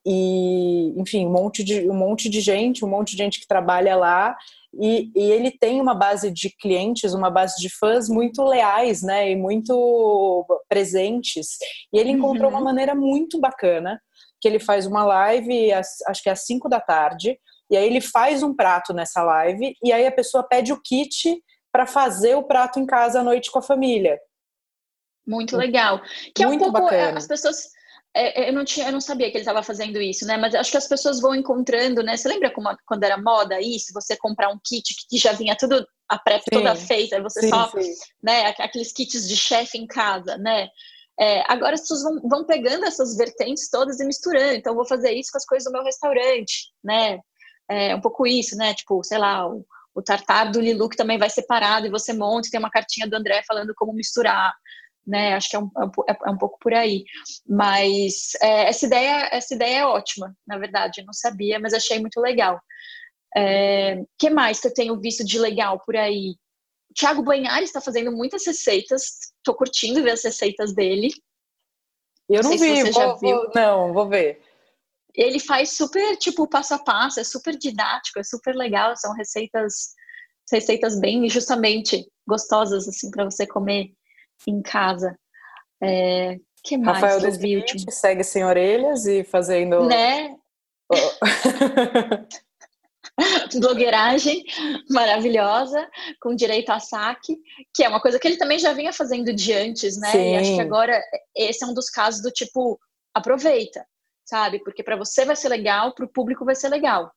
e enfim, um monte de um monte de gente, um monte de gente que trabalha lá e, e, ele tem uma base de clientes, uma base de fãs muito leais, né, e muito presentes. E ele encontrou uhum. uma maneira muito bacana, que ele faz uma live, acho que é às 5 da tarde, e aí ele faz um prato nessa live, e aí a pessoa pede o kit para fazer o prato em casa à noite com a família. Muito legal. Que muito é um pouco é, bacana. as pessoas eu, não tinha, eu não sabia que ele estava fazendo isso, né? Mas acho que as pessoas vão encontrando, né? Você lembra como, quando era moda isso? Você comprar um kit que já vinha tudo, a pré toda feita, você sim, só, sim. né? Aqueles kits de chefe em casa, né? É, agora as pessoas vão, vão pegando essas vertentes todas e misturando. Então, vou fazer isso com as coisas do meu restaurante, né? É um pouco isso, né? Tipo, sei lá, o, o tartar do Lilu que também vai separado e você monta e tem uma cartinha do André falando como misturar né? Acho que é um, é, é um pouco por aí. Mas é, essa, ideia, essa ideia é ótima, na verdade. Eu não sabia, mas achei muito legal. O é, que mais que eu tenho visto de legal por aí? O Thiago Banhari está fazendo muitas receitas. Estou curtindo ver as receitas dele. Eu não, não vi, você vou. Vou, não, vou ver. Ele faz super, tipo, passo a passo, é super didático, é super legal. São receitas receitas bem justamente gostosas assim para você comer em casa. É, que mais? Rafael Desvinte segue sem orelhas e fazendo. Né? Oh. blogueiragem maravilhosa, com direito a saque, que é uma coisa que ele também já vinha fazendo de antes, né? Sim. E acho que agora esse é um dos casos do tipo, aproveita, sabe? Porque para você vai ser legal, para o público vai ser legal.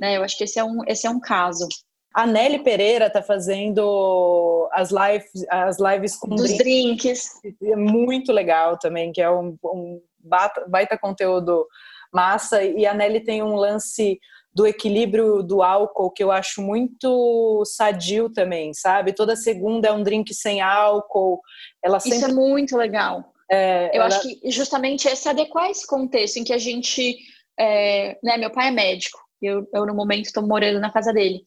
Né? Eu acho que esse é um, esse é um caso. A Nelly Pereira tá fazendo as lives, as lives com Dos drinks. drinks. É muito legal também, que é um, um baita, baita conteúdo massa. E a Nelly tem um lance do equilíbrio do álcool que eu acho muito sadio também, sabe? Toda segunda é um drink sem álcool. Ela sempre... Isso é muito legal. É, eu ela... acho que justamente esse adequar esse contexto em que a gente, é, né? Meu pai é médico. Eu, eu no momento estou morando na casa dele.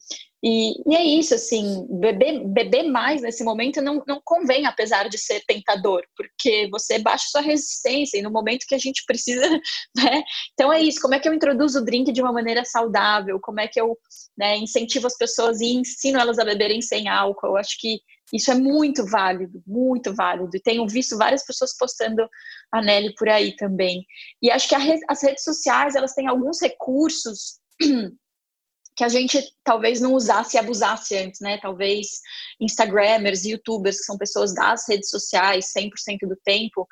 E, e, é isso, assim, beber, beber mais nesse momento não, não convém, apesar de ser tentador, porque você baixa sua resistência e no momento que a gente precisa, né? Então é isso, como é que eu introduzo o drink de uma maneira saudável? Como é que eu né, incentivo as pessoas e ensino elas a beberem sem álcool? Eu acho que isso é muito válido, muito válido. E tenho visto várias pessoas postando a Nelly por aí também. E acho que as redes sociais, elas têm alguns recursos que a gente talvez não usasse e abusasse antes, né? Talvez Instagramers, YouTubers, que são pessoas das redes sociais 100% do tempo,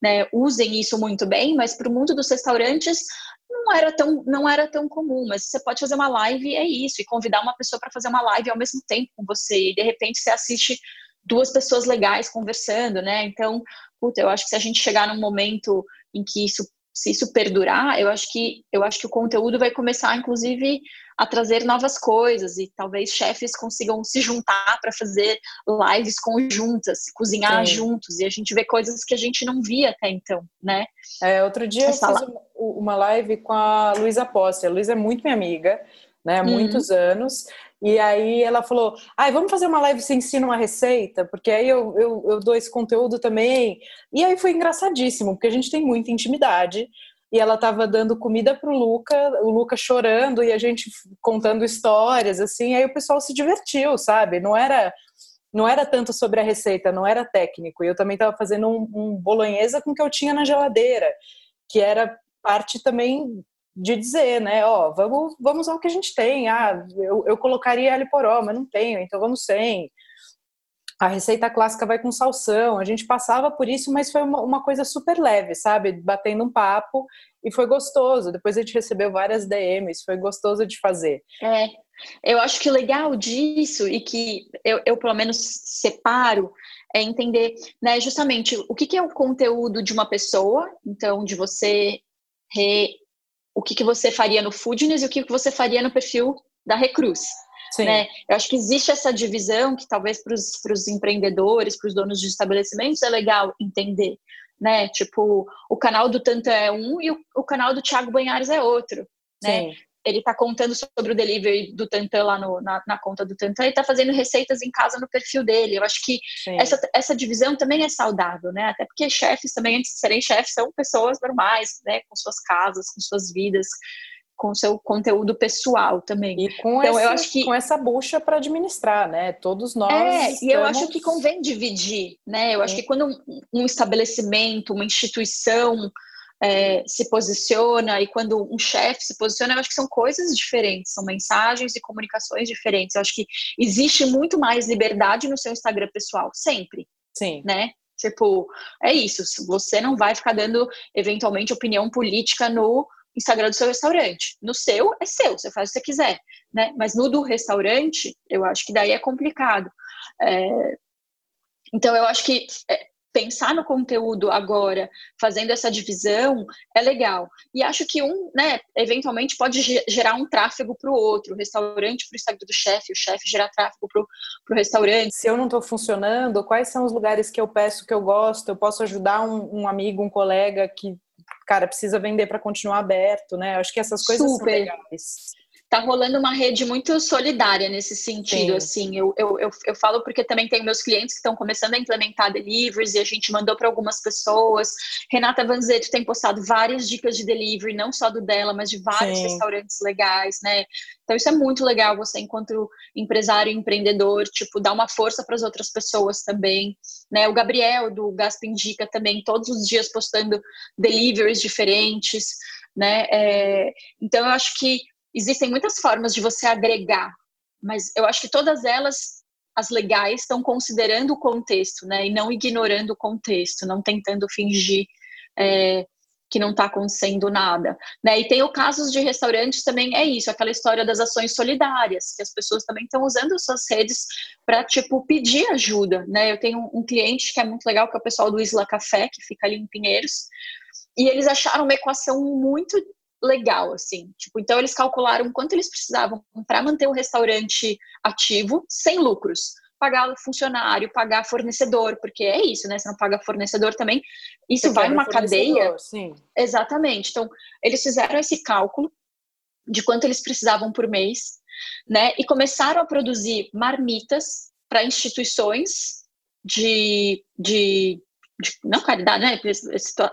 né, usem isso muito bem, mas para o mundo dos restaurantes não era tão não era tão comum. Mas você pode fazer uma live é isso e convidar uma pessoa para fazer uma live ao mesmo tempo com você e de repente você assiste duas pessoas legais conversando, né? Então, puta, eu acho que se a gente chegar num momento em que isso se isso perdurar, eu acho que eu acho que o conteúdo vai começar, inclusive, a trazer novas coisas e talvez chefes consigam se juntar para fazer lives conjuntas, cozinhar Sim. juntos e a gente vê coisas que a gente não via até então, né? É, outro dia Essa eu fiz uma live com a Luísa Posse. A Luísa é muito minha amiga, né? Há uhum. muitos anos. E aí ela falou: ai, vamos fazer uma live se ensina uma receita, porque aí eu, eu, eu dou esse conteúdo também. E aí foi engraçadíssimo, porque a gente tem muita intimidade e ela estava dando comida pro Luca, o Luca chorando e a gente contando histórias assim, aí o pessoal se divertiu, sabe? Não era não era tanto sobre a receita, não era técnico. E eu também estava fazendo um, um bolonhesa com o que eu tinha na geladeira, que era parte também de dizer, né, ó, vamos, vamos ao que a gente tem. Ah, eu, eu colocaria alho poró, mas não tenho, então vamos sem a receita clássica vai com salsão. A gente passava por isso, mas foi uma, uma, coisa super leve, sabe? Batendo um papo e foi gostoso. Depois a gente recebeu várias DMs, foi gostoso de fazer. É, eu acho que o legal disso e que eu, eu pelo menos separo é entender, né, justamente o que, que é o conteúdo de uma pessoa, então de você re, o que, que você faria no Foodness e o que, que você faria no perfil da Recruz. Né? Eu acho que existe essa divisão que talvez para os empreendedores, para os donos de estabelecimentos é legal entender, né? Tipo, o canal do Tantan é um e o, o canal do Thiago Banhares é outro, né? Sim. Ele está contando sobre o delivery do Tantan lá no, na, na, conta do Tantan e está fazendo receitas em casa no perfil dele. Eu acho que essa, essa divisão também é saudável, né? Até porque chefes também, antes de serem chefes, são pessoas normais, né? Com suas casas, com suas vidas com o seu conteúdo pessoal também. E com, então, essa, eu acho que... com essa bucha para administrar, né? Todos nós. É, estamos... e eu acho que convém dividir, né? Eu acho que quando um, um estabelecimento, uma instituição é, se posiciona e quando um chefe se posiciona, eu acho que são coisas diferentes, são mensagens e comunicações diferentes. Eu acho que existe muito mais liberdade no seu Instagram pessoal, sempre. Sim. Né? Tipo, é isso. Você não vai ficar dando, eventualmente, opinião política no Instagram do seu restaurante. No seu, é seu, você faz o que você quiser, né? Mas no do restaurante, eu acho que daí é complicado. É... Então, eu acho que é, pensar no conteúdo agora, fazendo essa divisão, é legal. E acho que um, né, eventualmente pode gerar um tráfego para o outro, o restaurante para o Instagram do chefe, o chefe gerar tráfego para o restaurante. Se eu não estou funcionando, quais são os lugares que eu peço que eu gosto? Eu posso ajudar um, um amigo, um colega que cara, precisa vender para continuar aberto, né? Acho que essas coisas Super. são legais. Tá rolando uma rede muito solidária nesse sentido, Sim. assim, eu, eu, eu, eu, falo porque também tem meus clientes que estão começando a implementar deliveries e a gente mandou para algumas pessoas, Renata Vanzetto tem postado várias dicas de delivery, não só do dela, mas de vários Sim. restaurantes legais, né, então isso é muito legal, você enquanto empresário e empreendedor, tipo, dar uma força para as outras pessoas também, né, o Gabriel do Gasp Indica também, todos os dias postando deliveries diferentes, né, é, então eu acho que existem muitas formas de você agregar, mas eu acho que todas elas, as legais, estão considerando o contexto, né? E não ignorando o contexto, não tentando fingir é, que não está acontecendo nada. Né? E tem o casos de restaurantes também, é isso, aquela história das ações solidárias, que as pessoas também estão usando suas redes para, tipo, pedir ajuda, né? Eu tenho um cliente que é muito legal, que é o pessoal do Isla Café, que fica ali em Pinheiros, e eles acharam uma equação muito legal, assim. Tipo, então eles calcularam quanto eles precisavam para manter o restaurante ativo, sem lucros. Pagar funcionário, pagar fornecedor, porque é isso, né? Você não paga fornecedor também. Isso Você vai numa cadeia. Sim. Exatamente. Então, eles fizeram esse cálculo de quanto eles precisavam por mês, né? E começaram a produzir marmitas para instituições de, de de, não caridade, né,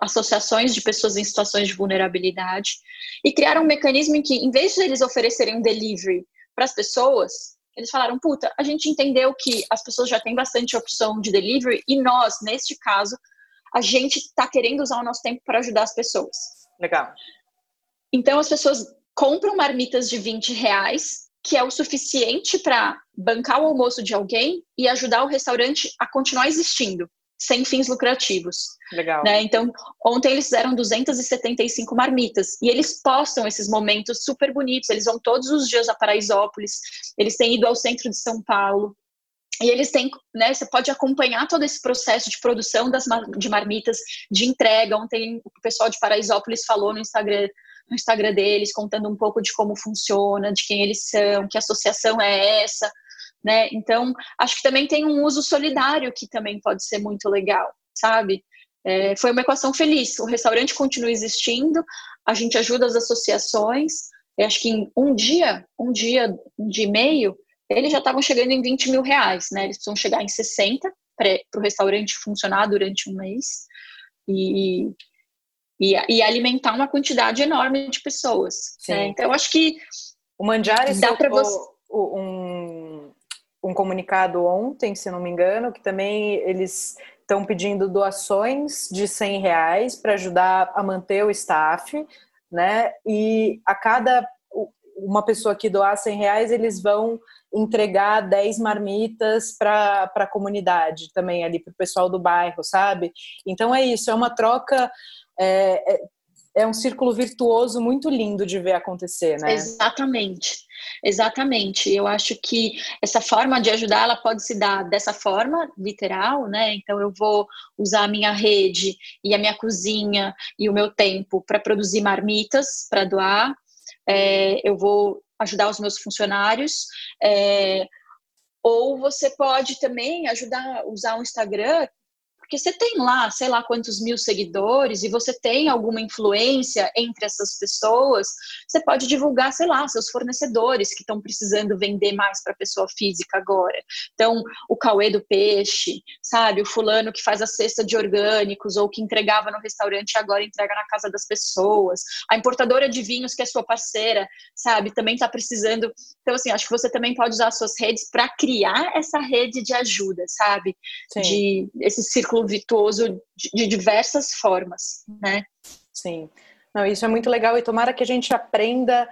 associações de pessoas em situações de vulnerabilidade, e criaram um mecanismo em que, em vez de eles oferecerem um delivery para as pessoas, eles falaram, puta, a gente entendeu que as pessoas já têm bastante opção de delivery, e nós, neste caso, a gente está querendo usar o nosso tempo para ajudar as pessoas. Legal. Então, as pessoas compram marmitas de 20 reais, que é o suficiente para bancar o almoço de alguém e ajudar o restaurante a continuar existindo sem fins lucrativos. Legal. Né? Então, ontem eles fizeram 275 marmitas e eles postam esses momentos super bonitos. Eles vão todos os dias a Paraisópolis, eles têm ido ao centro de São Paulo. E eles têm, né, você pode acompanhar todo esse processo de produção das de marmitas, de entrega. Ontem o pessoal de Paraisópolis falou no Instagram, no Instagram deles, contando um pouco de como funciona, de quem eles são, que associação é essa, né? Então, acho que também tem um uso solidário que também pode ser muito legal, sabe? É, foi uma equação feliz. O restaurante continua existindo, a gente ajuda as associações. Eu acho que em um dia, um dia de meio, eles já estavam chegando em 20 mil reais, né? Eles precisam chegar em 60 para o restaurante funcionar durante um mês e, e, e, alimentar uma quantidade enorme de pessoas. Né? Então, eu acho que o Mandiari dá para você um, um comunicado ontem, se não me engano, que também eles estão pedindo doações de 100 reais para ajudar a manter o staff, né? E a cada uma pessoa que doar 100 reais, eles vão entregar 10 marmitas para a comunidade também, ali para o pessoal do bairro, sabe? Então é isso, é uma troca. É, é, um círculo virtuoso muito lindo de ver acontecer, né? Exatamente, exatamente. Eu acho que essa forma de ajudar, ela pode se dar dessa forma, literal, né? Então eu vou usar a minha rede e a minha cozinha e o meu tempo para produzir marmitas para doar. É, eu vou ajudar os meus funcionários. É, ou você pode também ajudar, usar o Instagram porque você tem lá, sei lá quantos mil seguidores e você tem alguma influência entre essas pessoas, você pode divulgar, sei lá, seus fornecedores que estão precisando vender mais para pessoa física agora. Então, o Cauê do Peixe, sabe? O fulano que faz a cesta de orgânicos ou que entregava no restaurante e agora entrega na casa das pessoas. A importadora de vinhos, que é sua parceira, sabe? Também está precisando. Então, assim, acho que você também pode usar as suas redes para criar essa rede de ajuda, sabe? Sim. De esse círculo ciclo virtuoso de, de diversas formas, né? Sim. Não, isso é muito legal e tomara que a gente aprenda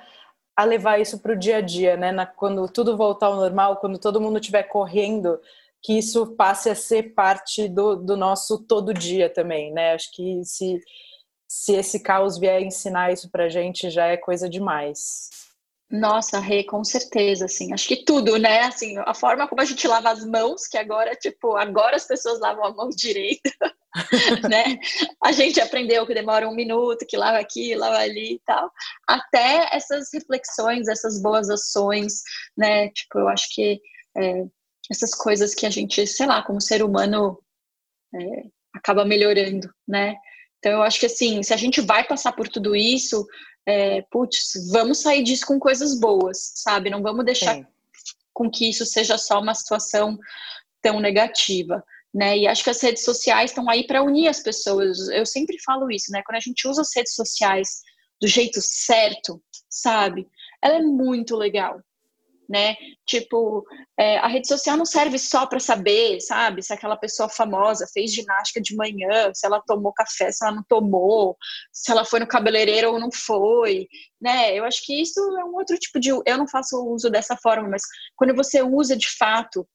a levar isso para o dia a dia, né? Na, quando tudo voltar ao normal, quando todo mundo estiver correndo, que isso passe a ser parte do, do nosso todo dia também, né? Acho que se, se esse caos vier ensinar isso para a gente, já é coisa demais. Nossa, Rê, com certeza, assim, acho que tudo, né, assim, a forma como a gente lava as mãos, que agora, tipo, agora as pessoas lavam a mão direita, né, a gente aprendeu que demora um minuto, que lava aqui, lava ali e tal, até essas reflexões, essas boas ações, né, tipo, eu acho que é, essas coisas que a gente, sei lá, como ser humano, é, acaba melhorando, né, então, eu acho que assim, se a gente vai passar por tudo isso, é, putz, vamos sair disso com coisas boas, sabe? Não vamos deixar Sim. com que isso seja só uma situação tão negativa. Né? E acho que as redes sociais estão aí para unir as pessoas. Eu sempre falo isso, né? Quando a gente usa as redes sociais do jeito certo, sabe? Ela é muito legal né? Tipo, é, a rede social não serve só para saber, sabe, se aquela pessoa famosa fez ginástica de manhã, se ela tomou café, se ela não tomou, se ela foi no cabeleireiro ou não foi, né? Eu acho que isso é um outro tipo de. Eu não faço uso dessa forma, mas quando você usa de fato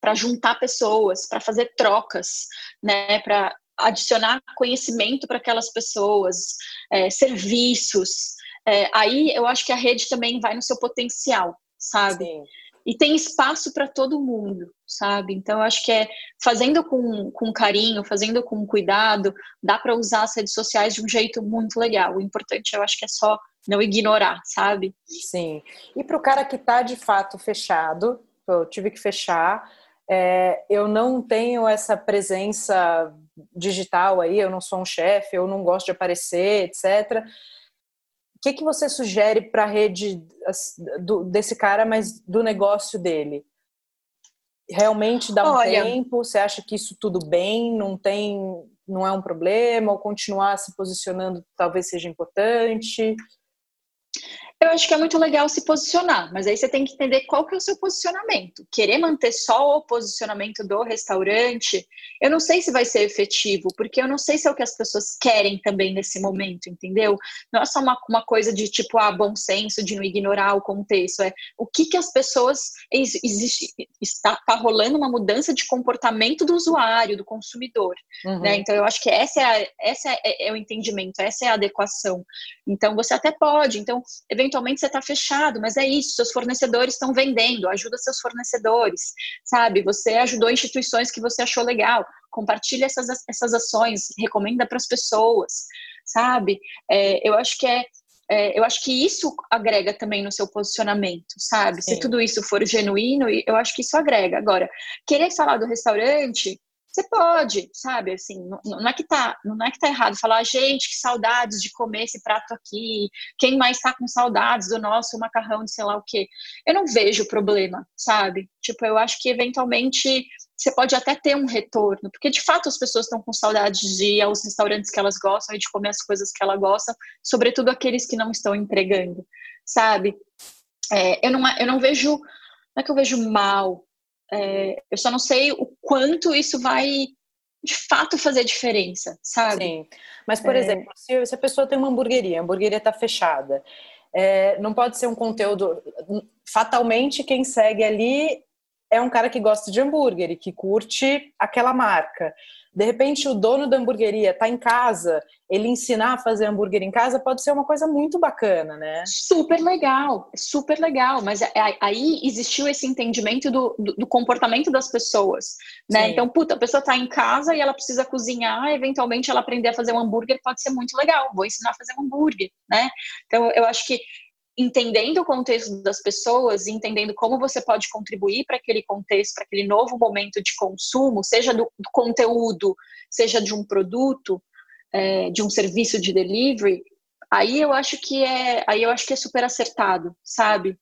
para juntar pessoas, para fazer trocas, né? Para adicionar conhecimento para aquelas pessoas, é, serviços. É, aí eu acho que a rede também vai no seu potencial, sabe? Sim. E tem espaço para todo mundo, sabe? Então, eu acho que é fazendo com, com carinho, fazendo com cuidado, dá para usar as redes sociais de um jeito muito legal. O importante, eu acho que é só não ignorar, sabe? Sim. E para o cara que está de fato fechado, eu tive que fechar, é, eu não tenho essa presença digital aí, eu não sou um chefe, eu não gosto de aparecer, etc que, que você sugere para a rede do, desse cara, mas do negócio dele? Realmente dá um Olha, tempo? Você acha que isso tudo bem? Não tem, não é um problema? Ou continuar se posicionando talvez seja importante? Eu acho que é muito legal se posicionar, mas aí você tem que entender qual que é o seu posicionamento. Querer manter só o posicionamento do restaurante, eu não sei se vai ser efetivo, porque eu não sei se é o que as pessoas querem também nesse momento, entendeu? Não é só uma, uma coisa de tipo, ah, bom senso, de não ignorar o contexto, é o que que as pessoas, existe, está tá rolando uma mudança de comportamento do usuário, do consumidor, uhum. né? Então eu acho que essa é, a, essa é, é o entendimento, essa é a adequação. Então você até pode, então, eventualmente eventualmente você está fechado, mas é isso, seus fornecedores estão vendendo, ajuda seus fornecedores, sabe? Você ajudou instituições que você achou legal, compartilha essas, essas ações, recomenda para as pessoas, sabe? É, eu acho que é, é, eu acho que isso agrega também no seu posicionamento, sabe? Sim. Se tudo isso for genuíno, eu acho que isso agrega. Agora, querer falar do restaurante, você pode, sabe? Assim, não, não, é que tá, não é que tá errado falar, gente, que saudades de comer esse prato aqui. Quem mais está com saudades do nosso macarrão de sei lá o quê? Eu não vejo problema, sabe? Tipo, eu acho que eventualmente você pode até ter um retorno, porque de fato as pessoas estão com saudades de ir aos restaurantes que elas gostam e de comer as coisas que elas gostam, sobretudo aqueles que não estão entregando, sabe? É, eu, não, eu não vejo, não é que eu vejo mal, é, eu só não sei o quanto isso vai de fato fazer diferença, sabe? Sim. Mas, por é... exemplo, se, se, a pessoa tem uma hamburgueria, a hamburgueria está fechada, é, não pode ser um conteúdo. Fatalmente, quem segue ali é um cara que gosta de hambúrguer e que curte aquela marca de repente o dono da hamburgueria está em casa, ele ensinar a fazer hambúrguer em casa pode ser uma coisa muito bacana, né? Super legal, super legal. Mas é, aí existiu esse entendimento do, do, do comportamento das pessoas, né? Sim. Então, puta, a pessoa está em casa e ela precisa cozinhar, eventualmente ela aprender a fazer um hambúrguer pode ser muito legal. Vou ensinar a fazer um hambúrguer, né? Então, eu acho que entendendo o contexto das pessoas, entendendo como você pode contribuir para aquele contexto, para aquele novo momento de consumo, seja do, do conteúdo, seja de um produto, é, de um serviço de delivery, aí eu acho que é, aí eu acho que é super acertado, sabe?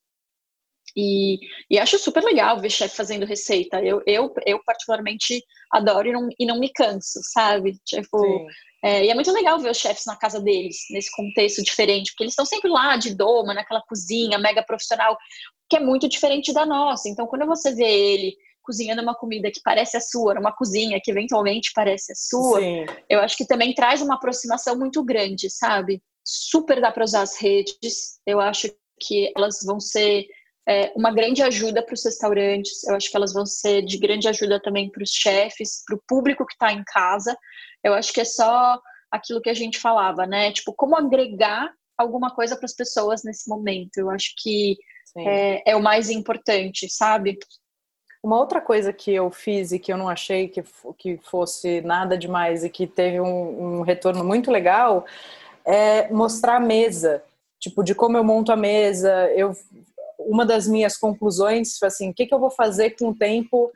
E, e acho super legal ver chefe fazendo receita. Eu, eu, eu particularmente adoro e não, e não me canso, sabe? Tipo, Sim. É, e é muito legal ver os chefes na casa deles, nesse contexto diferente, porque eles estão sempre lá de doma, naquela cozinha mega profissional, que é muito diferente da nossa. Então, quando você vê ele cozinhando uma comida que parece a sua, uma cozinha que eventualmente parece a sua, Sim. eu acho que também traz uma aproximação muito grande, sabe? Super dá para usar as redes, eu acho que elas vão ser é, uma grande ajuda para os restaurantes, eu acho que elas vão ser de grande ajuda também para os chefes, para o público que está em casa, eu acho que é só aquilo que a gente falava, né? Tipo, como agregar alguma coisa para as pessoas nesse momento. Eu acho que é, é, o mais importante, sabe? Uma outra coisa que eu fiz e que eu não achei que, que fosse nada demais e que teve um, um retorno muito legal é mostrar a mesa, tipo, de como eu monto a mesa. Eu, uma das minhas conclusões foi assim: o que, que eu vou fazer com o tempo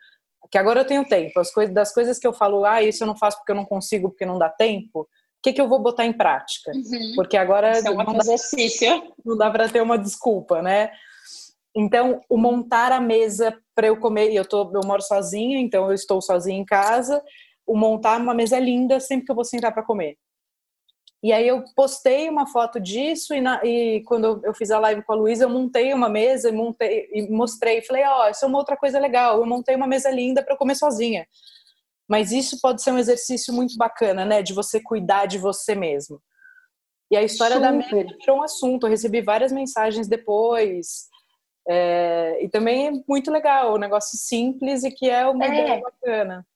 que agora eu tenho tempo. As coisas, das coisas que eu falo, ah, isso eu não faço porque eu não consigo, porque não dá tempo. que, que eu vou botar em prática? Uhum. Porque agora é um exercício. não dá para ter uma desculpa, né? Então, o montar a mesa para eu comer, e eu, tô, eu moro sozinha, então eu estou sozinha em casa, o montar uma mesa linda sempre que eu vou sentar para comer. E aí eu postei uma foto disso e, na, e quando eu fiz a live com a Luísa, eu montei uma mesa e, montei, e mostrei, falei, ó, oh, isso é uma outra coisa legal, eu montei uma mesa linda para comer sozinha. Mas isso pode ser um exercício muito bacana, né, de você cuidar de você mesmo. E a história Super. da mesa virou um assunto, eu recebi várias mensagens depois, é, e também é muito legal, um negócio simples e que é uma é. ideia bacana.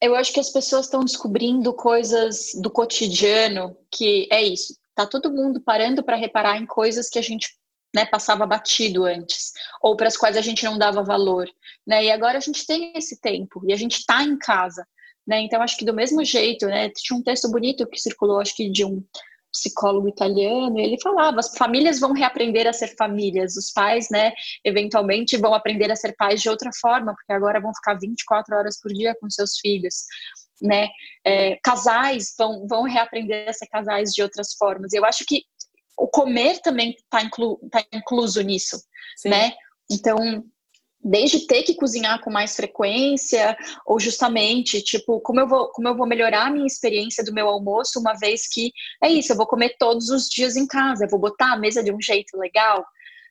Eu acho que as pessoas estão descobrindo coisas do cotidiano que é isso. Tá todo mundo parando para reparar em coisas que a gente né, passava batido antes, ou para as quais a gente não dava valor, né? E agora a gente tem esse tempo e a gente está em casa, né? Então acho que do mesmo jeito, né? Tinha um texto bonito que circulou, acho que de um psicólogo italiano, ele falava, as famílias vão reaprender a ser famílias, os pais, né, eventualmente vão aprender a ser pais de outra forma, porque agora vão ficar 24 horas por dia com seus filhos, né, é, casais vão, vão reaprender a ser casais de outras formas, eu acho que o comer também está inclu, tá incluso nisso, Sim. né, então desde ter que cozinhar com mais frequência ou justamente tipo como eu vou como eu vou melhorar a minha experiência do meu almoço uma vez que é isso eu vou comer todos os dias em casa eu vou botar a mesa de um jeito legal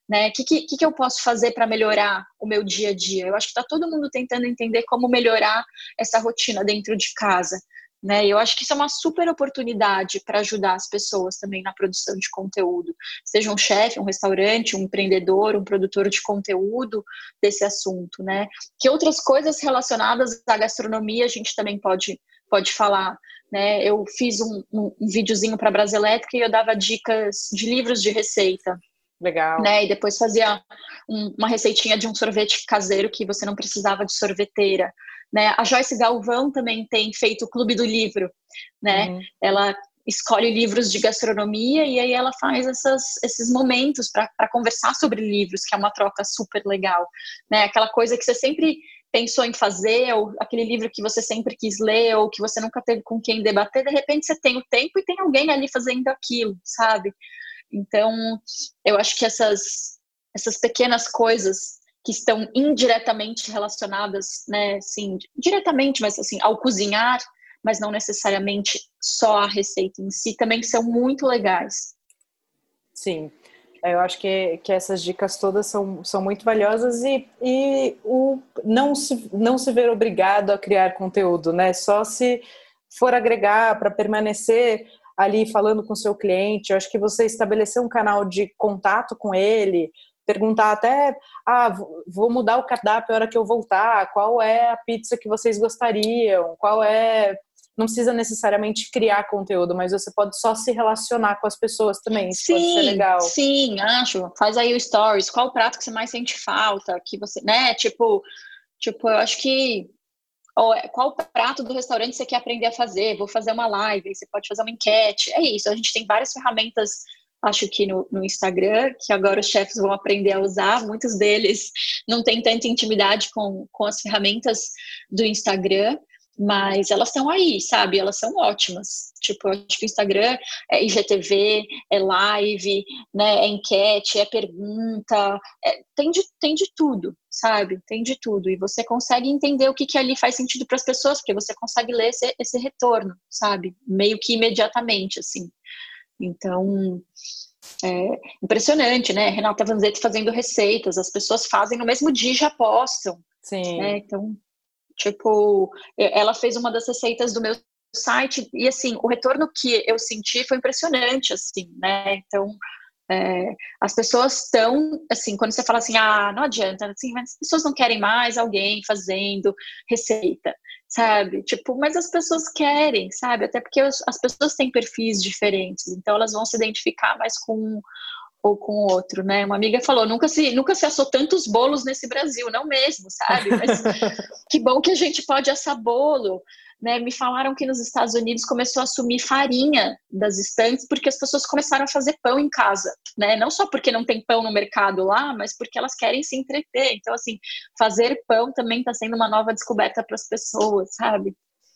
né? Que que, que eu posso fazer para melhorar o meu dia a dia? Eu acho que está todo mundo tentando entender como melhorar essa rotina dentro de casa né? Eu acho que isso é uma super oportunidade para ajudar as pessoas também na produção de conteúdo, seja um chefe, um restaurante, um empreendedor, um produtor de conteúdo desse assunto, né? Que outras coisas relacionadas à gastronomia a gente também pode pode falar, né? Eu fiz um, um, um videozinho para Braselétrica e eu dava dicas de livros de receita. Legal. Né? E depois fazia um, uma receitinha de um sorvete caseiro que você não precisava de sorveteira. Né? A Joyce Galvão também tem feito o Clube do Livro, né? Uhum. Ela escolhe livros de gastronomia e aí ela faz essas, esses momentos para conversar sobre livros, que é uma troca super legal, né? Aquela coisa que você sempre pensou em fazer, ou aquele livro que você sempre quis ler, ou que você nunca teve com quem debater, de repente você tem o tempo e tem alguém ali fazendo aquilo, sabe? Então, eu acho que essas, essas pequenas coisas que estão indiretamente relacionadas, né, assim, diretamente, mas assim, ao cozinhar, mas não necessariamente só a receita em si, também são muito legais. Sim, eu acho que, que essas dicas todas são, são muito valiosas e, e o não se, não se ver obrigado a criar conteúdo, né? Só se for agregar para permanecer ali falando com o seu cliente. Eu acho que você estabelecer um canal de contato com ele, perguntar até, ah, vou mudar o cardápio a hora que eu voltar, qual é a pizza que vocês gostariam, qual é. Não precisa necessariamente criar conteúdo, mas você pode só se relacionar com as pessoas também. Isso sim, pode ser legal. Sim, acho. Faz aí o stories. Qual o prato que você mais sente falta? Que você, né? Tipo, tipo, eu acho que ou qual prato do restaurante você quer aprender a fazer? Vou fazer uma live, você pode fazer uma enquete. É isso, a gente tem várias ferramentas acho que no, no, Instagram, que agora os chefes vão aprender a usar. Muitos deles não têm tanta intimidade com, com as ferramentas do Instagram, mas elas estão aí, sabe? Elas são ótimas. Tipo, acho que o Instagram é IGTV, é live, né? É enquete, é pergunta, é, tem, de, tem de tudo, sabe? Tem de tudo. E você consegue entender o que, que ali faz sentido para as pessoas, porque você consegue ler esse, esse retorno, sabe? Meio que imediatamente, assim. Então, é impressionante, né? Renata Vanzetti fazendo receitas, as pessoas fazem no mesmo dia e já postam. Sim. Né? Então, tipo, ela fez uma das receitas do meu site e assim, o retorno que eu senti foi impressionante, assim, né? Então, é, as pessoas estão, assim, quando você fala assim, ah, não adianta, assim, mas as pessoas não querem mais alguém fazendo receita sabe? Tipo, mas as pessoas querem, sabe? Até porque as pessoas têm perfis diferentes, então elas vão se identificar mais com ou com o outro, né? Uma amiga falou, nunca se, nunca se assou tantos bolos nesse Brasil, não mesmo, sabe? Mas que bom que a gente pode assar bolo, né, me falaram que nos Estados Unidos começou a assumir farinha das estantes porque as pessoas começaram a fazer pão em casa, né? Não só porque não tem pão no mercado lá, mas porque elas querem se entreter. Então, assim, fazer pão também está sendo uma nova descoberta para as pessoas, sabe?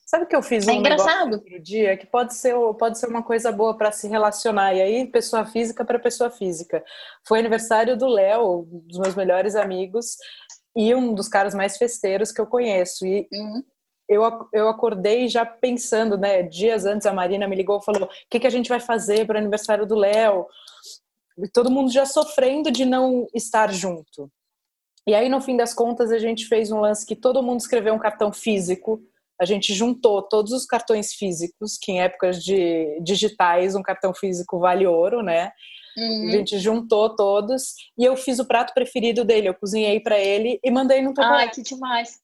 Sabe que eu fiz é um engraçado. outro dia que pode ser, pode ser uma coisa boa para se relacionar. E aí, pessoa física para pessoa física. Foi aniversário do Léo, um dos meus melhores amigos, e um dos caras mais festeiros que eu conheço. E uhum. eu, eu acordei já pensando, né? Dias antes a Marina me ligou e falou: o que, que a gente vai fazer para o aniversário do Léo? E todo mundo já sofrendo de não estar junto. E aí, no fim das contas, a gente fez um lance que todo mundo escreveu um cartão físico a gente juntou todos os cartões físicos, que em épocas de digitais um cartão físico vale ouro, né? Uhum. A gente juntou todos e eu fiz o prato preferido dele. Eu cozinhei para ele e mandei no Tupperware. Ai, que demais!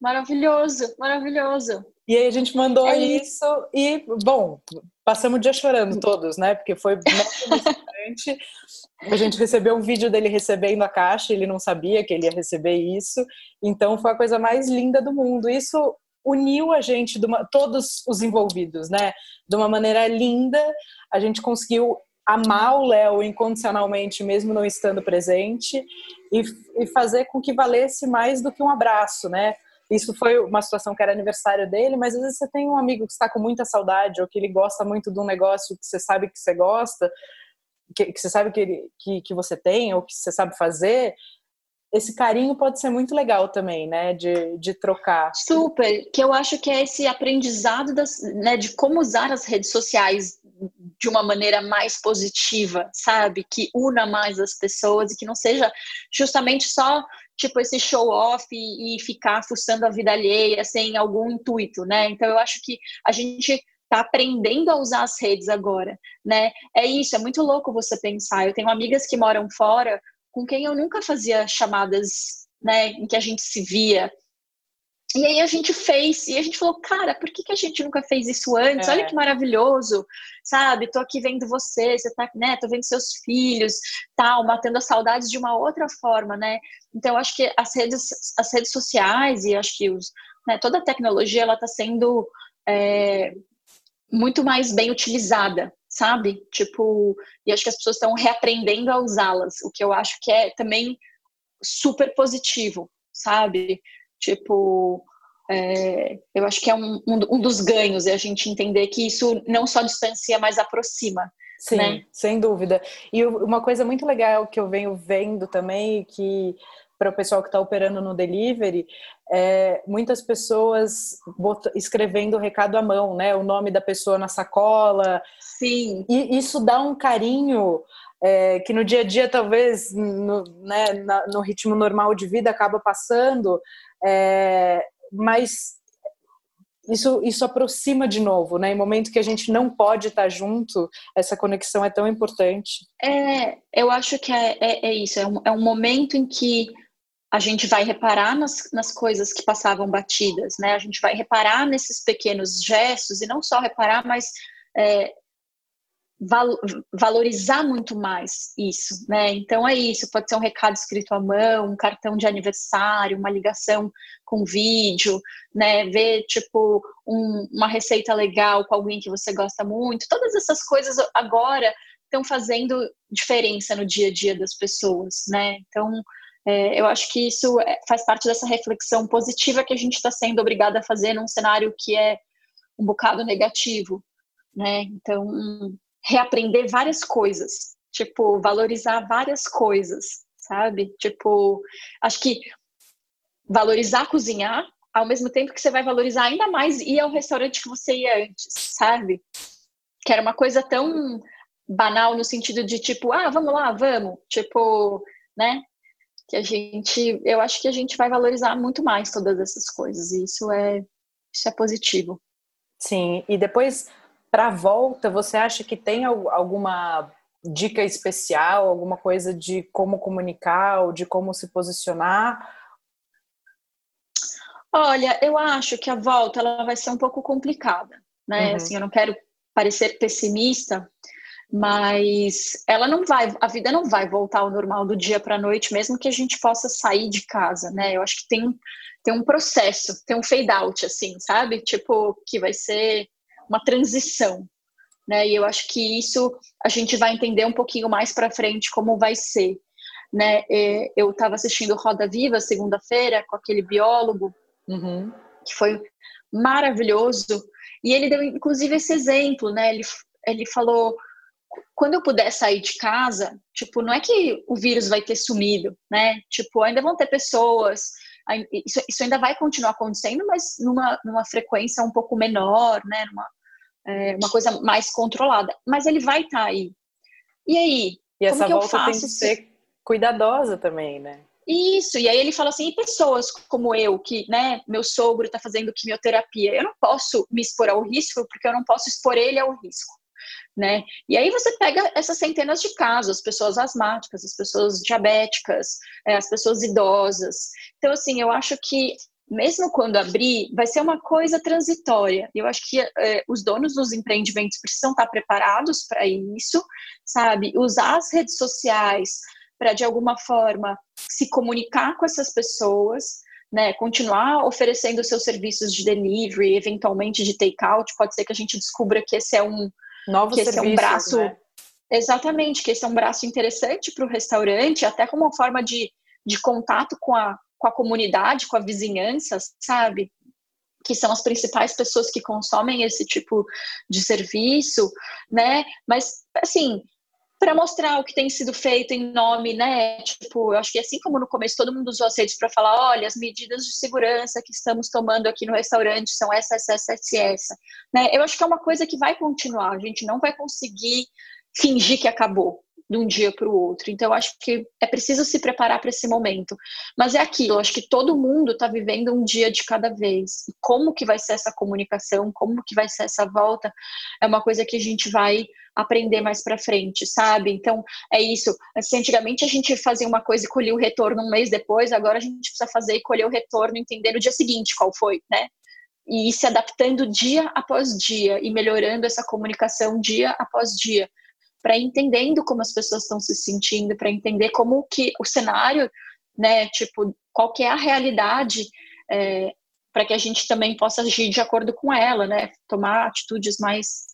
Maravilhoso, maravilhoso. E aí a gente mandou é isso e, bom, passamos o dia chorando todos, né? Porque foi emocionante. A gente recebeu um vídeo dele recebendo a caixa, ele não sabia que ele ia receber isso. Então foi a coisa mais linda do mundo. Isso uniu a gente, uma, todos os envolvidos, né? De uma maneira linda, a gente conseguiu amar o Léo incondicionalmente, mesmo não estando presente, e, e, fazer com que valesse mais do que um abraço, né? Isso foi uma situação que era aniversário dele, mas às vezes você tem um amigo que está com muita saudade, ou que ele gosta muito de um negócio que você sabe que você gosta, que, que você sabe que, ele, que, que você tem, ou que você sabe fazer, esse carinho pode ser muito legal também, né? De, de trocar. Super, que eu acho que é esse aprendizado das, né, de como usar as redes sociais de uma maneira mais positiva, sabe? Que una mais as pessoas e que não seja justamente só tipo esse show off e, e ficar fuçando a vida alheia sem algum intuito, né? Então eu acho que a gente está aprendendo a usar as redes agora, né? É isso, é muito louco você pensar. Eu tenho amigas que moram fora com quem eu nunca fazia chamadas, né, em que a gente se via. E aí a gente fez, e a gente falou, cara, por que, que a gente nunca fez isso antes? É. Olha que maravilhoso, sabe? Tô aqui vendo você, você tá, né? Tô vendo seus filhos, tal, matando as saudades de uma outra forma, né? Então, acho que as redes, as redes sociais e acho que os, né, toda a tecnologia, ela tá sendo é, muito mais bem utilizada, sabe? Tipo, e acho que as pessoas estão reaprendendo a usá-las, o que eu acho que é também super positivo, sabe? Tipo, é, eu acho que é um, um, um, dos ganhos é a gente entender que isso não só distancia, mas aproxima. Sim, né? sem dúvida. E uma coisa muito legal que eu venho vendo também, que para o pessoal que está operando no delivery, é, muitas pessoas escrevendo o recado à mão, né? O nome da pessoa na sacola. Sim. E isso dá um carinho é, que no dia a dia, talvez, no, né, na, no ritmo normal de vida, acaba passando, é, mas isso, isso aproxima de novo, né? Em momento que a gente não pode estar junto, essa conexão é tão importante. É, eu acho que é, é, é isso, é um, é um momento em que a gente vai reparar nas, nas coisas que passavam batidas, né? A gente vai reparar nesses pequenos gestos e não só reparar, mas é, val, valorizar muito mais isso, né? Então é isso, pode ser um recado escrito à mão, um cartão de aniversário, uma ligação com vídeo, né? Ver tipo um, uma receita legal com alguém que você gosta muito, todas essas coisas agora estão fazendo diferença no dia a dia das pessoas, né? Então é, eu acho que isso é, faz parte dessa reflexão positiva que a gente está sendo obrigada a fazer num cenário que é um bocado negativo, né? Então, reaprender várias coisas, tipo, valorizar várias coisas, sabe? Tipo, acho que valorizar cozinhar, ao mesmo tempo que você vai valorizar ainda mais ir ao restaurante que você ia antes, sabe? Que era uma coisa tão banal no sentido de tipo, ah, vamos lá, vamos, tipo, né? Que a gente, eu acho que a gente vai valorizar muito mais todas essas coisas e isso é isso é positivo. Sim, e depois para a volta, você acha que tem alguma dica especial, alguma coisa de como comunicar ou de como se posicionar? Olha, eu acho que a volta ela vai ser um pouco complicada, né? Uhum. Assim, eu não quero parecer pessimista, mas ela não vai, a vida não vai voltar ao normal do dia para a noite, mesmo que a gente possa sair de casa, né? Eu acho que tem, tem um processo, tem um fade out, assim, sabe? Tipo, que vai ser uma transição, né? E eu acho que isso a gente vai entender um pouquinho mais para frente como vai ser, né? É, eu estava assistindo Roda Viva segunda-feira com aquele biólogo, uhum. que foi maravilhoso. E ele deu, inclusive, esse exemplo, né? Ele, ele falou: quando eu puder sair de casa, tipo, não é que o vírus vai ter sumido, né? Tipo, ainda vão ter pessoas, isso, isso ainda vai continuar acontecendo, mas numa, numa frequência um pouco menor, né? Numa, é, uma coisa mais controlada. Mas ele vai estar tá aí. E aí? E essa volta tem que ser cuidadosa também, né? Isso, e aí ele fala assim, e pessoas como eu, que, né, meu sogro está fazendo quimioterapia, eu não posso me expor ao risco, porque eu não posso expor ele ao risco, né? E aí você pega essas centenas de casos, as pessoas asmáticas, as pessoas diabéticas, é, as pessoas idosas. Então, assim, eu acho que mesmo quando abrir, vai ser uma coisa transitória. Eu acho que é, os donos dos empreendimentos precisam estar preparados para isso, sabe? Usar as redes sociais para, de alguma forma, se comunicar com essas pessoas, né? Continuar oferecendo seus serviços de delivery, eventualmente de take-out. Pode ser que a gente descubra que esse é um, Novo que esse é um braço. Né? Exatamente, que esse é um braço interessante para o restaurante, até como uma forma de, de contato com a, com a comunidade, com a vizinhança, sabe? Que são as principais pessoas que consomem esse tipo de serviço, né? Mas, assim, para mostrar o que tem sido feito em nome, né? Tipo, eu acho que assim como no começo todo mundo usou as redes para falar, olha, as medidas de segurança que estamos tomando aqui no restaurante são essa, essa, essa, essa, né? Eu acho que é uma coisa que vai continuar. A gente não vai conseguir fingir que acabou, de um dia para o outro. Então, acho que é preciso se preparar para esse momento. Mas é aquilo, acho que todo mundo está vivendo um dia de cada vez. E como que vai ser essa comunicação, como que vai ser essa volta, é uma coisa que a gente vai aprender mais para frente, sabe? Então, é isso. Assim, antigamente a gente fazia uma coisa e colhia o retorno um mês depois, agora a gente precisa fazer e colher o retorno entender no dia seguinte qual foi, né? E ir se adaptando dia após dia e melhorando essa comunicação dia após dia para entendendo como as pessoas estão se sentindo, para entender como que o cenário, né, tipo, qual que é a realidade, é, para que a gente também possa agir de acordo com ela, né, tomar atitudes mais,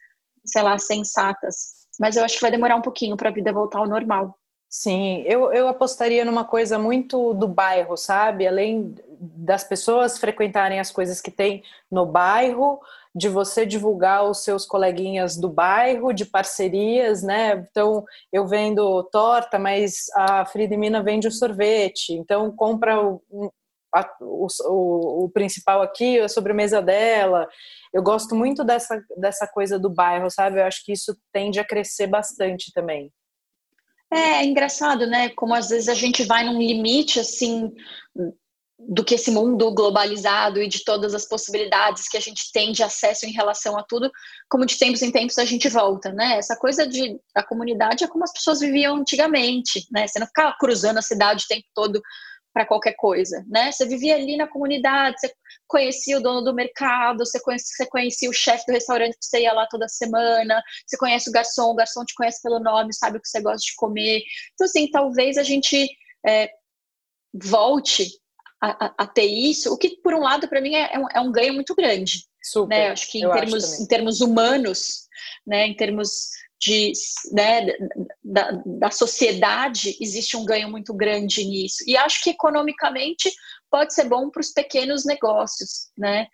sei lá, sensatas. Mas eu acho que vai demorar um pouquinho para a vida voltar ao normal. Sim, eu, eu apostaria numa coisa muito do bairro, sabe? Além das pessoas frequentarem as coisas que tem no bairro, de você divulgar os seus coleguinhas do bairro, de parcerias, né? Então, eu vendo torta, mas a Frida Mina vende o sorvete, então compra o, a, o, o, o, principal aqui, a sobremesa dela. Eu gosto muito dessa, dessa coisa do bairro, sabe? Eu acho que isso tende a crescer bastante também. É, é engraçado, né? Como às vezes a gente vai num limite assim do que esse mundo globalizado e de todas as possibilidades que a gente tem de acesso em relação a tudo, como de tempos em tempos a gente volta, né? Essa coisa de a comunidade é como as pessoas viviam antigamente, né? Você não ficava cruzando a cidade o tempo todo para qualquer coisa, né? Você vivia ali na comunidade, você conhecia o dono do mercado, você conhecia, você conhecia o chefe do restaurante que você ia lá toda semana, você conhece o garçom, o garçom te conhece pelo nome, sabe o que você gosta de comer. Então, assim, talvez a gente é, volte a, a, ter isso, o que por um lado para mim é, é, um, é, um, ganho muito grande. Super. Né? Acho que em termos, em termos humanos, né, em termos de, né, da, da sociedade, existe um ganho muito grande nisso. E acho que economicamente pode ser bom para os pequenos negócios, né?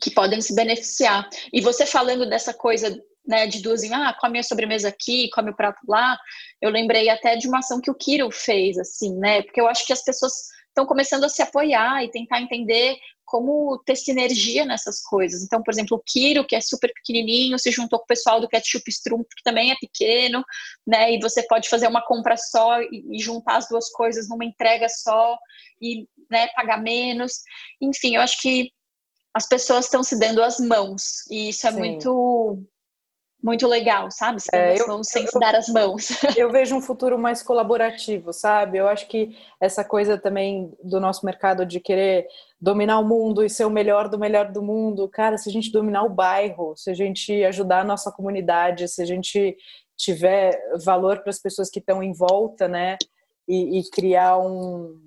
Que podem se beneficiar. E você falando dessa coisa né, de duas em, ah, come a sobremesa aqui, come o prato lá, eu lembrei até de uma ação que o Kiro fez, assim, né? Porque eu acho que as pessoas estão começando a se apoiar e tentar entender como ter sinergia nessas coisas. Então, por exemplo, o Kiro, que é super pequenininho, se juntou com o pessoal do Ketchup Strumpf, que também é pequeno, né? E você pode fazer uma compra só e, e juntar as duas coisas numa entrega só e né, pagar menos. Enfim, eu acho que as pessoas estão se dando as mãos e isso é Sim. muito muito legal, sabe? Se é, eu, mãos sem eu, se dar as mãos. Eu vejo um futuro mais colaborativo, sabe? Eu acho que essa coisa também do nosso mercado de querer dominar o mundo e ser o melhor do melhor do mundo, cara, se a gente dominar o bairro, se a gente ajudar a nossa comunidade, se a gente tiver valor para as pessoas que estão em volta, né? E, e criar um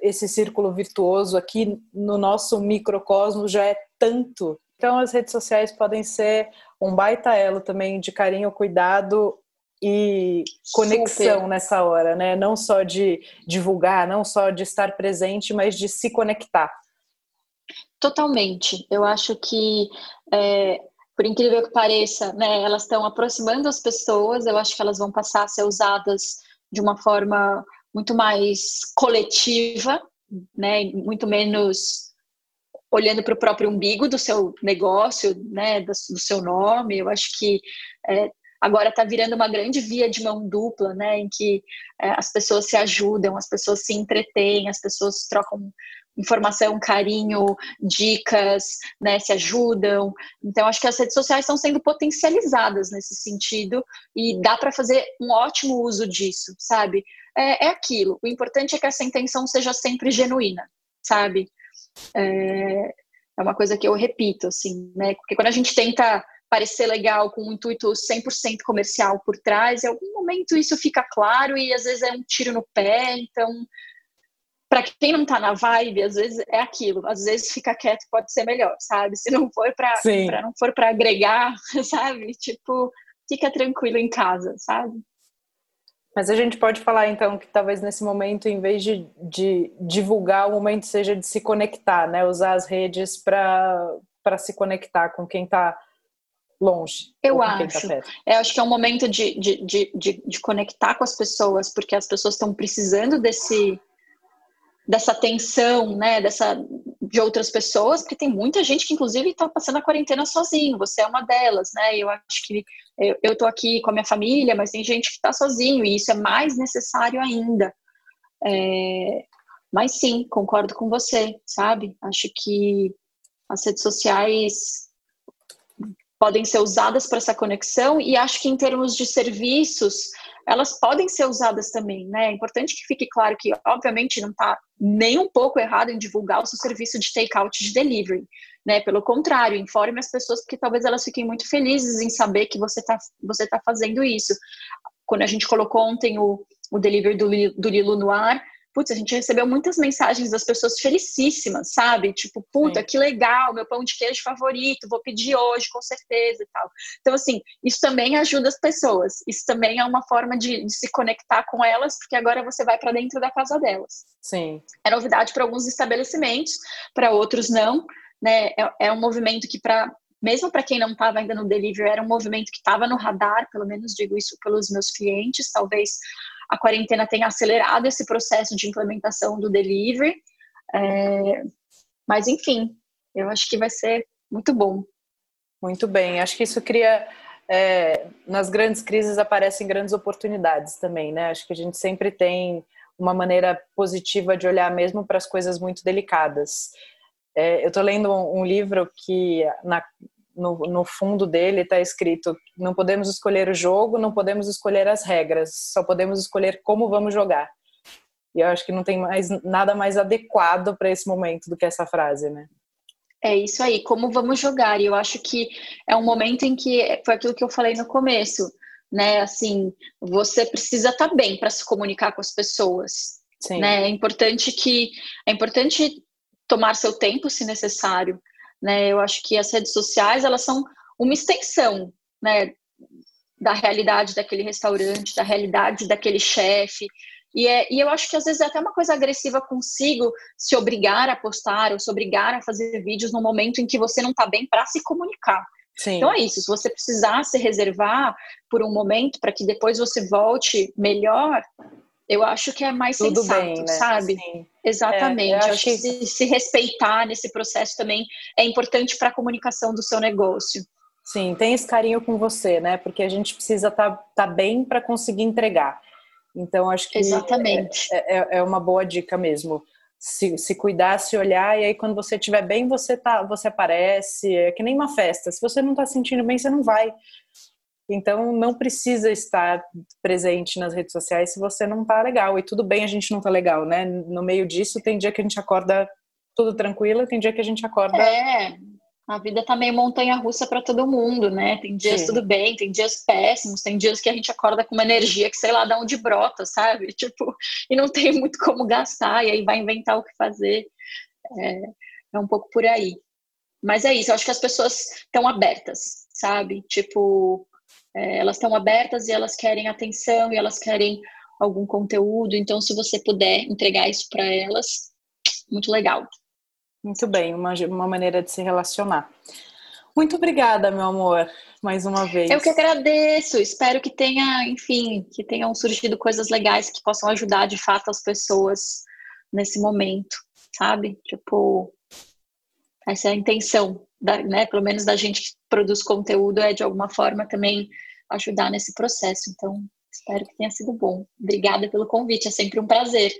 esse círculo virtuoso aqui no nosso microcosmo já é tanto então, as redes sociais podem ser um baita elo também de carinho, cuidado e conexão Super. nessa hora, né? Não só de divulgar, não só de estar presente, mas de se conectar. Totalmente. Eu acho que, é, por incrível que pareça, né, elas estão aproximando as pessoas, eu acho que elas vão passar a ser usadas de uma forma muito mais coletiva, né, muito menos olhando para o próprio umbigo do seu negócio, né, do, do seu nome. Eu acho que é, agora está virando uma grande via de mão dupla, né, em que é, as pessoas se ajudam, as pessoas se entretêm, as pessoas trocam informação, carinho, dicas, né, se ajudam. Então, acho que as redes sociais estão sendo potencializadas nesse sentido e dá para fazer um ótimo uso disso, sabe? É, é, aquilo. O importante é que essa intenção seja sempre genuína, sabe? É, é uma coisa que eu repito, assim, né? Porque quando a gente tenta parecer legal com um intuito 100% comercial por trás, em algum momento isso fica claro e às vezes é um tiro no pé, então para quem não tá na vibe, às vezes é aquilo, às vezes fica quieto pode ser melhor, sabe? Se não for para não for para agregar, sabe? Tipo, fica tranquilo em casa, sabe? Mas a gente pode falar então que talvez nesse momento, em vez de, de divulgar, o momento seja de se conectar, né? Usar as redes para se conectar com quem está longe. Eu tá acho. Tá eu acho que é um momento de, de, de, de, de conectar com as pessoas, porque as pessoas estão precisando desse dessa atenção, né, dessa de outras pessoas, porque tem muita gente que inclusive está passando a quarentena sozinho. Você é uma delas, né? Eu acho que eu, tô aqui com a minha família, mas tem gente que está sozinho e isso é mais necessário ainda. É, mas sim, concordo com você, sabe? Acho que as redes sociais podem ser usadas para essa conexão e acho que em termos de serviços elas podem ser usadas também, né? É importante que fique claro que, obviamente, não está nem um pouco errado em divulgar o seu serviço de take-out de delivery, né? Pelo contrário, informe as pessoas porque talvez elas fiquem muito felizes em saber que você está você tá fazendo isso. Quando a gente colocou ontem o, o delivery do, do Lilo no ar, putz, a gente recebeu muitas mensagens das pessoas felicíssimas, sabe? Tipo, puta, Sim. que legal, meu pão de queijo favorito, vou pedir hoje, com certeza e tal. Então, assim, isso também ajuda as pessoas. Isso também é uma forma de, de se conectar com elas, porque agora você vai para dentro da casa delas. Sim. É novidade para alguns estabelecimentos, para outros não. Né? É, é um movimento que, para mesmo para quem não estava ainda no delivery, era um movimento que estava no radar, pelo menos digo isso pelos meus clientes, talvez a quarentena tenha acelerado esse processo de implementação do delivery. É, mas, enfim, eu acho que vai ser muito bom. Muito bem. Acho que isso cria. É, nas grandes crises aparecem grandes oportunidades também, né? Acho que a gente sempre tem uma maneira positiva de olhar mesmo para as coisas muito delicadas. É, eu estou lendo um, livro que na, no, no fundo dele está escrito: não podemos escolher o jogo, não podemos escolher as regras, só podemos escolher como vamos jogar. E eu acho que não tem mais nada mais adequado para esse momento do que essa frase, né? É isso aí, como vamos jogar. E eu acho que é um momento em que foi aquilo que eu falei no começo, né? Assim, você precisa estar tá bem para se comunicar com as pessoas. Sim. Né? É importante que é importante tomar seu tempo, se necessário. Né? Eu acho que as redes sociais elas são uma extensão né, da realidade daquele restaurante, da realidade daquele chefe. E, é, e eu acho que às vezes é até uma coisa agressiva consigo se obrigar a postar ou se obrigar a fazer vídeos no momento em que você não está bem para se comunicar. Sim. Então é isso. Se você precisar se reservar por um momento para que depois você volte melhor, eu acho que é mais Tudo sensato, bem, né? sabe? Sim. Exatamente. É, eu acho, que, que se, se, respeitar nesse processo também é importante para a comunicação do seu negócio. Sim, tem esse carinho com você, né? Porque a gente precisa estar tá, tá bem para conseguir entregar. Então, acho que Exatamente. É, é, é, uma boa dica mesmo. Se, se cuidar, se olhar, e aí quando você estiver bem, você tá, você aparece. É que nem uma festa. Se você não está sentindo bem, você não vai. Então, não precisa estar presente nas redes sociais se você não tá legal. E tudo bem a gente não tá legal, né? No meio disso, tem dia que a gente acorda tudo tranquilo, tem dia que a gente acorda. É, a vida tá meio montanha-russa para todo mundo, né? Tem dias Sim. tudo bem, tem dias péssimos, tem dias que a gente acorda com uma energia que sei lá de onde brota, sabe? Tipo, e não tem muito como gastar, e aí vai inventar o que fazer. É, é um pouco por aí. Mas é isso, eu acho que as pessoas estão abertas, sabe? Tipo, é, elas estão abertas e elas querem atenção e elas querem algum conteúdo. Então, se você puder entregar isso para elas, muito legal. Muito bem, uma, uma maneira de se relacionar. Muito obrigada, meu amor, mais uma vez. Eu que agradeço. Espero que tenha, enfim, que tenham surgido coisas legais que possam ajudar de fato as pessoas nesse momento, sabe? Tipo, essa é a intenção, da, né? Pelo menos da gente que produz conteúdo é de alguma forma também ajudar nesse processo. Então, espero que tenha sido bom. Obrigada pelo convite, é sempre um prazer.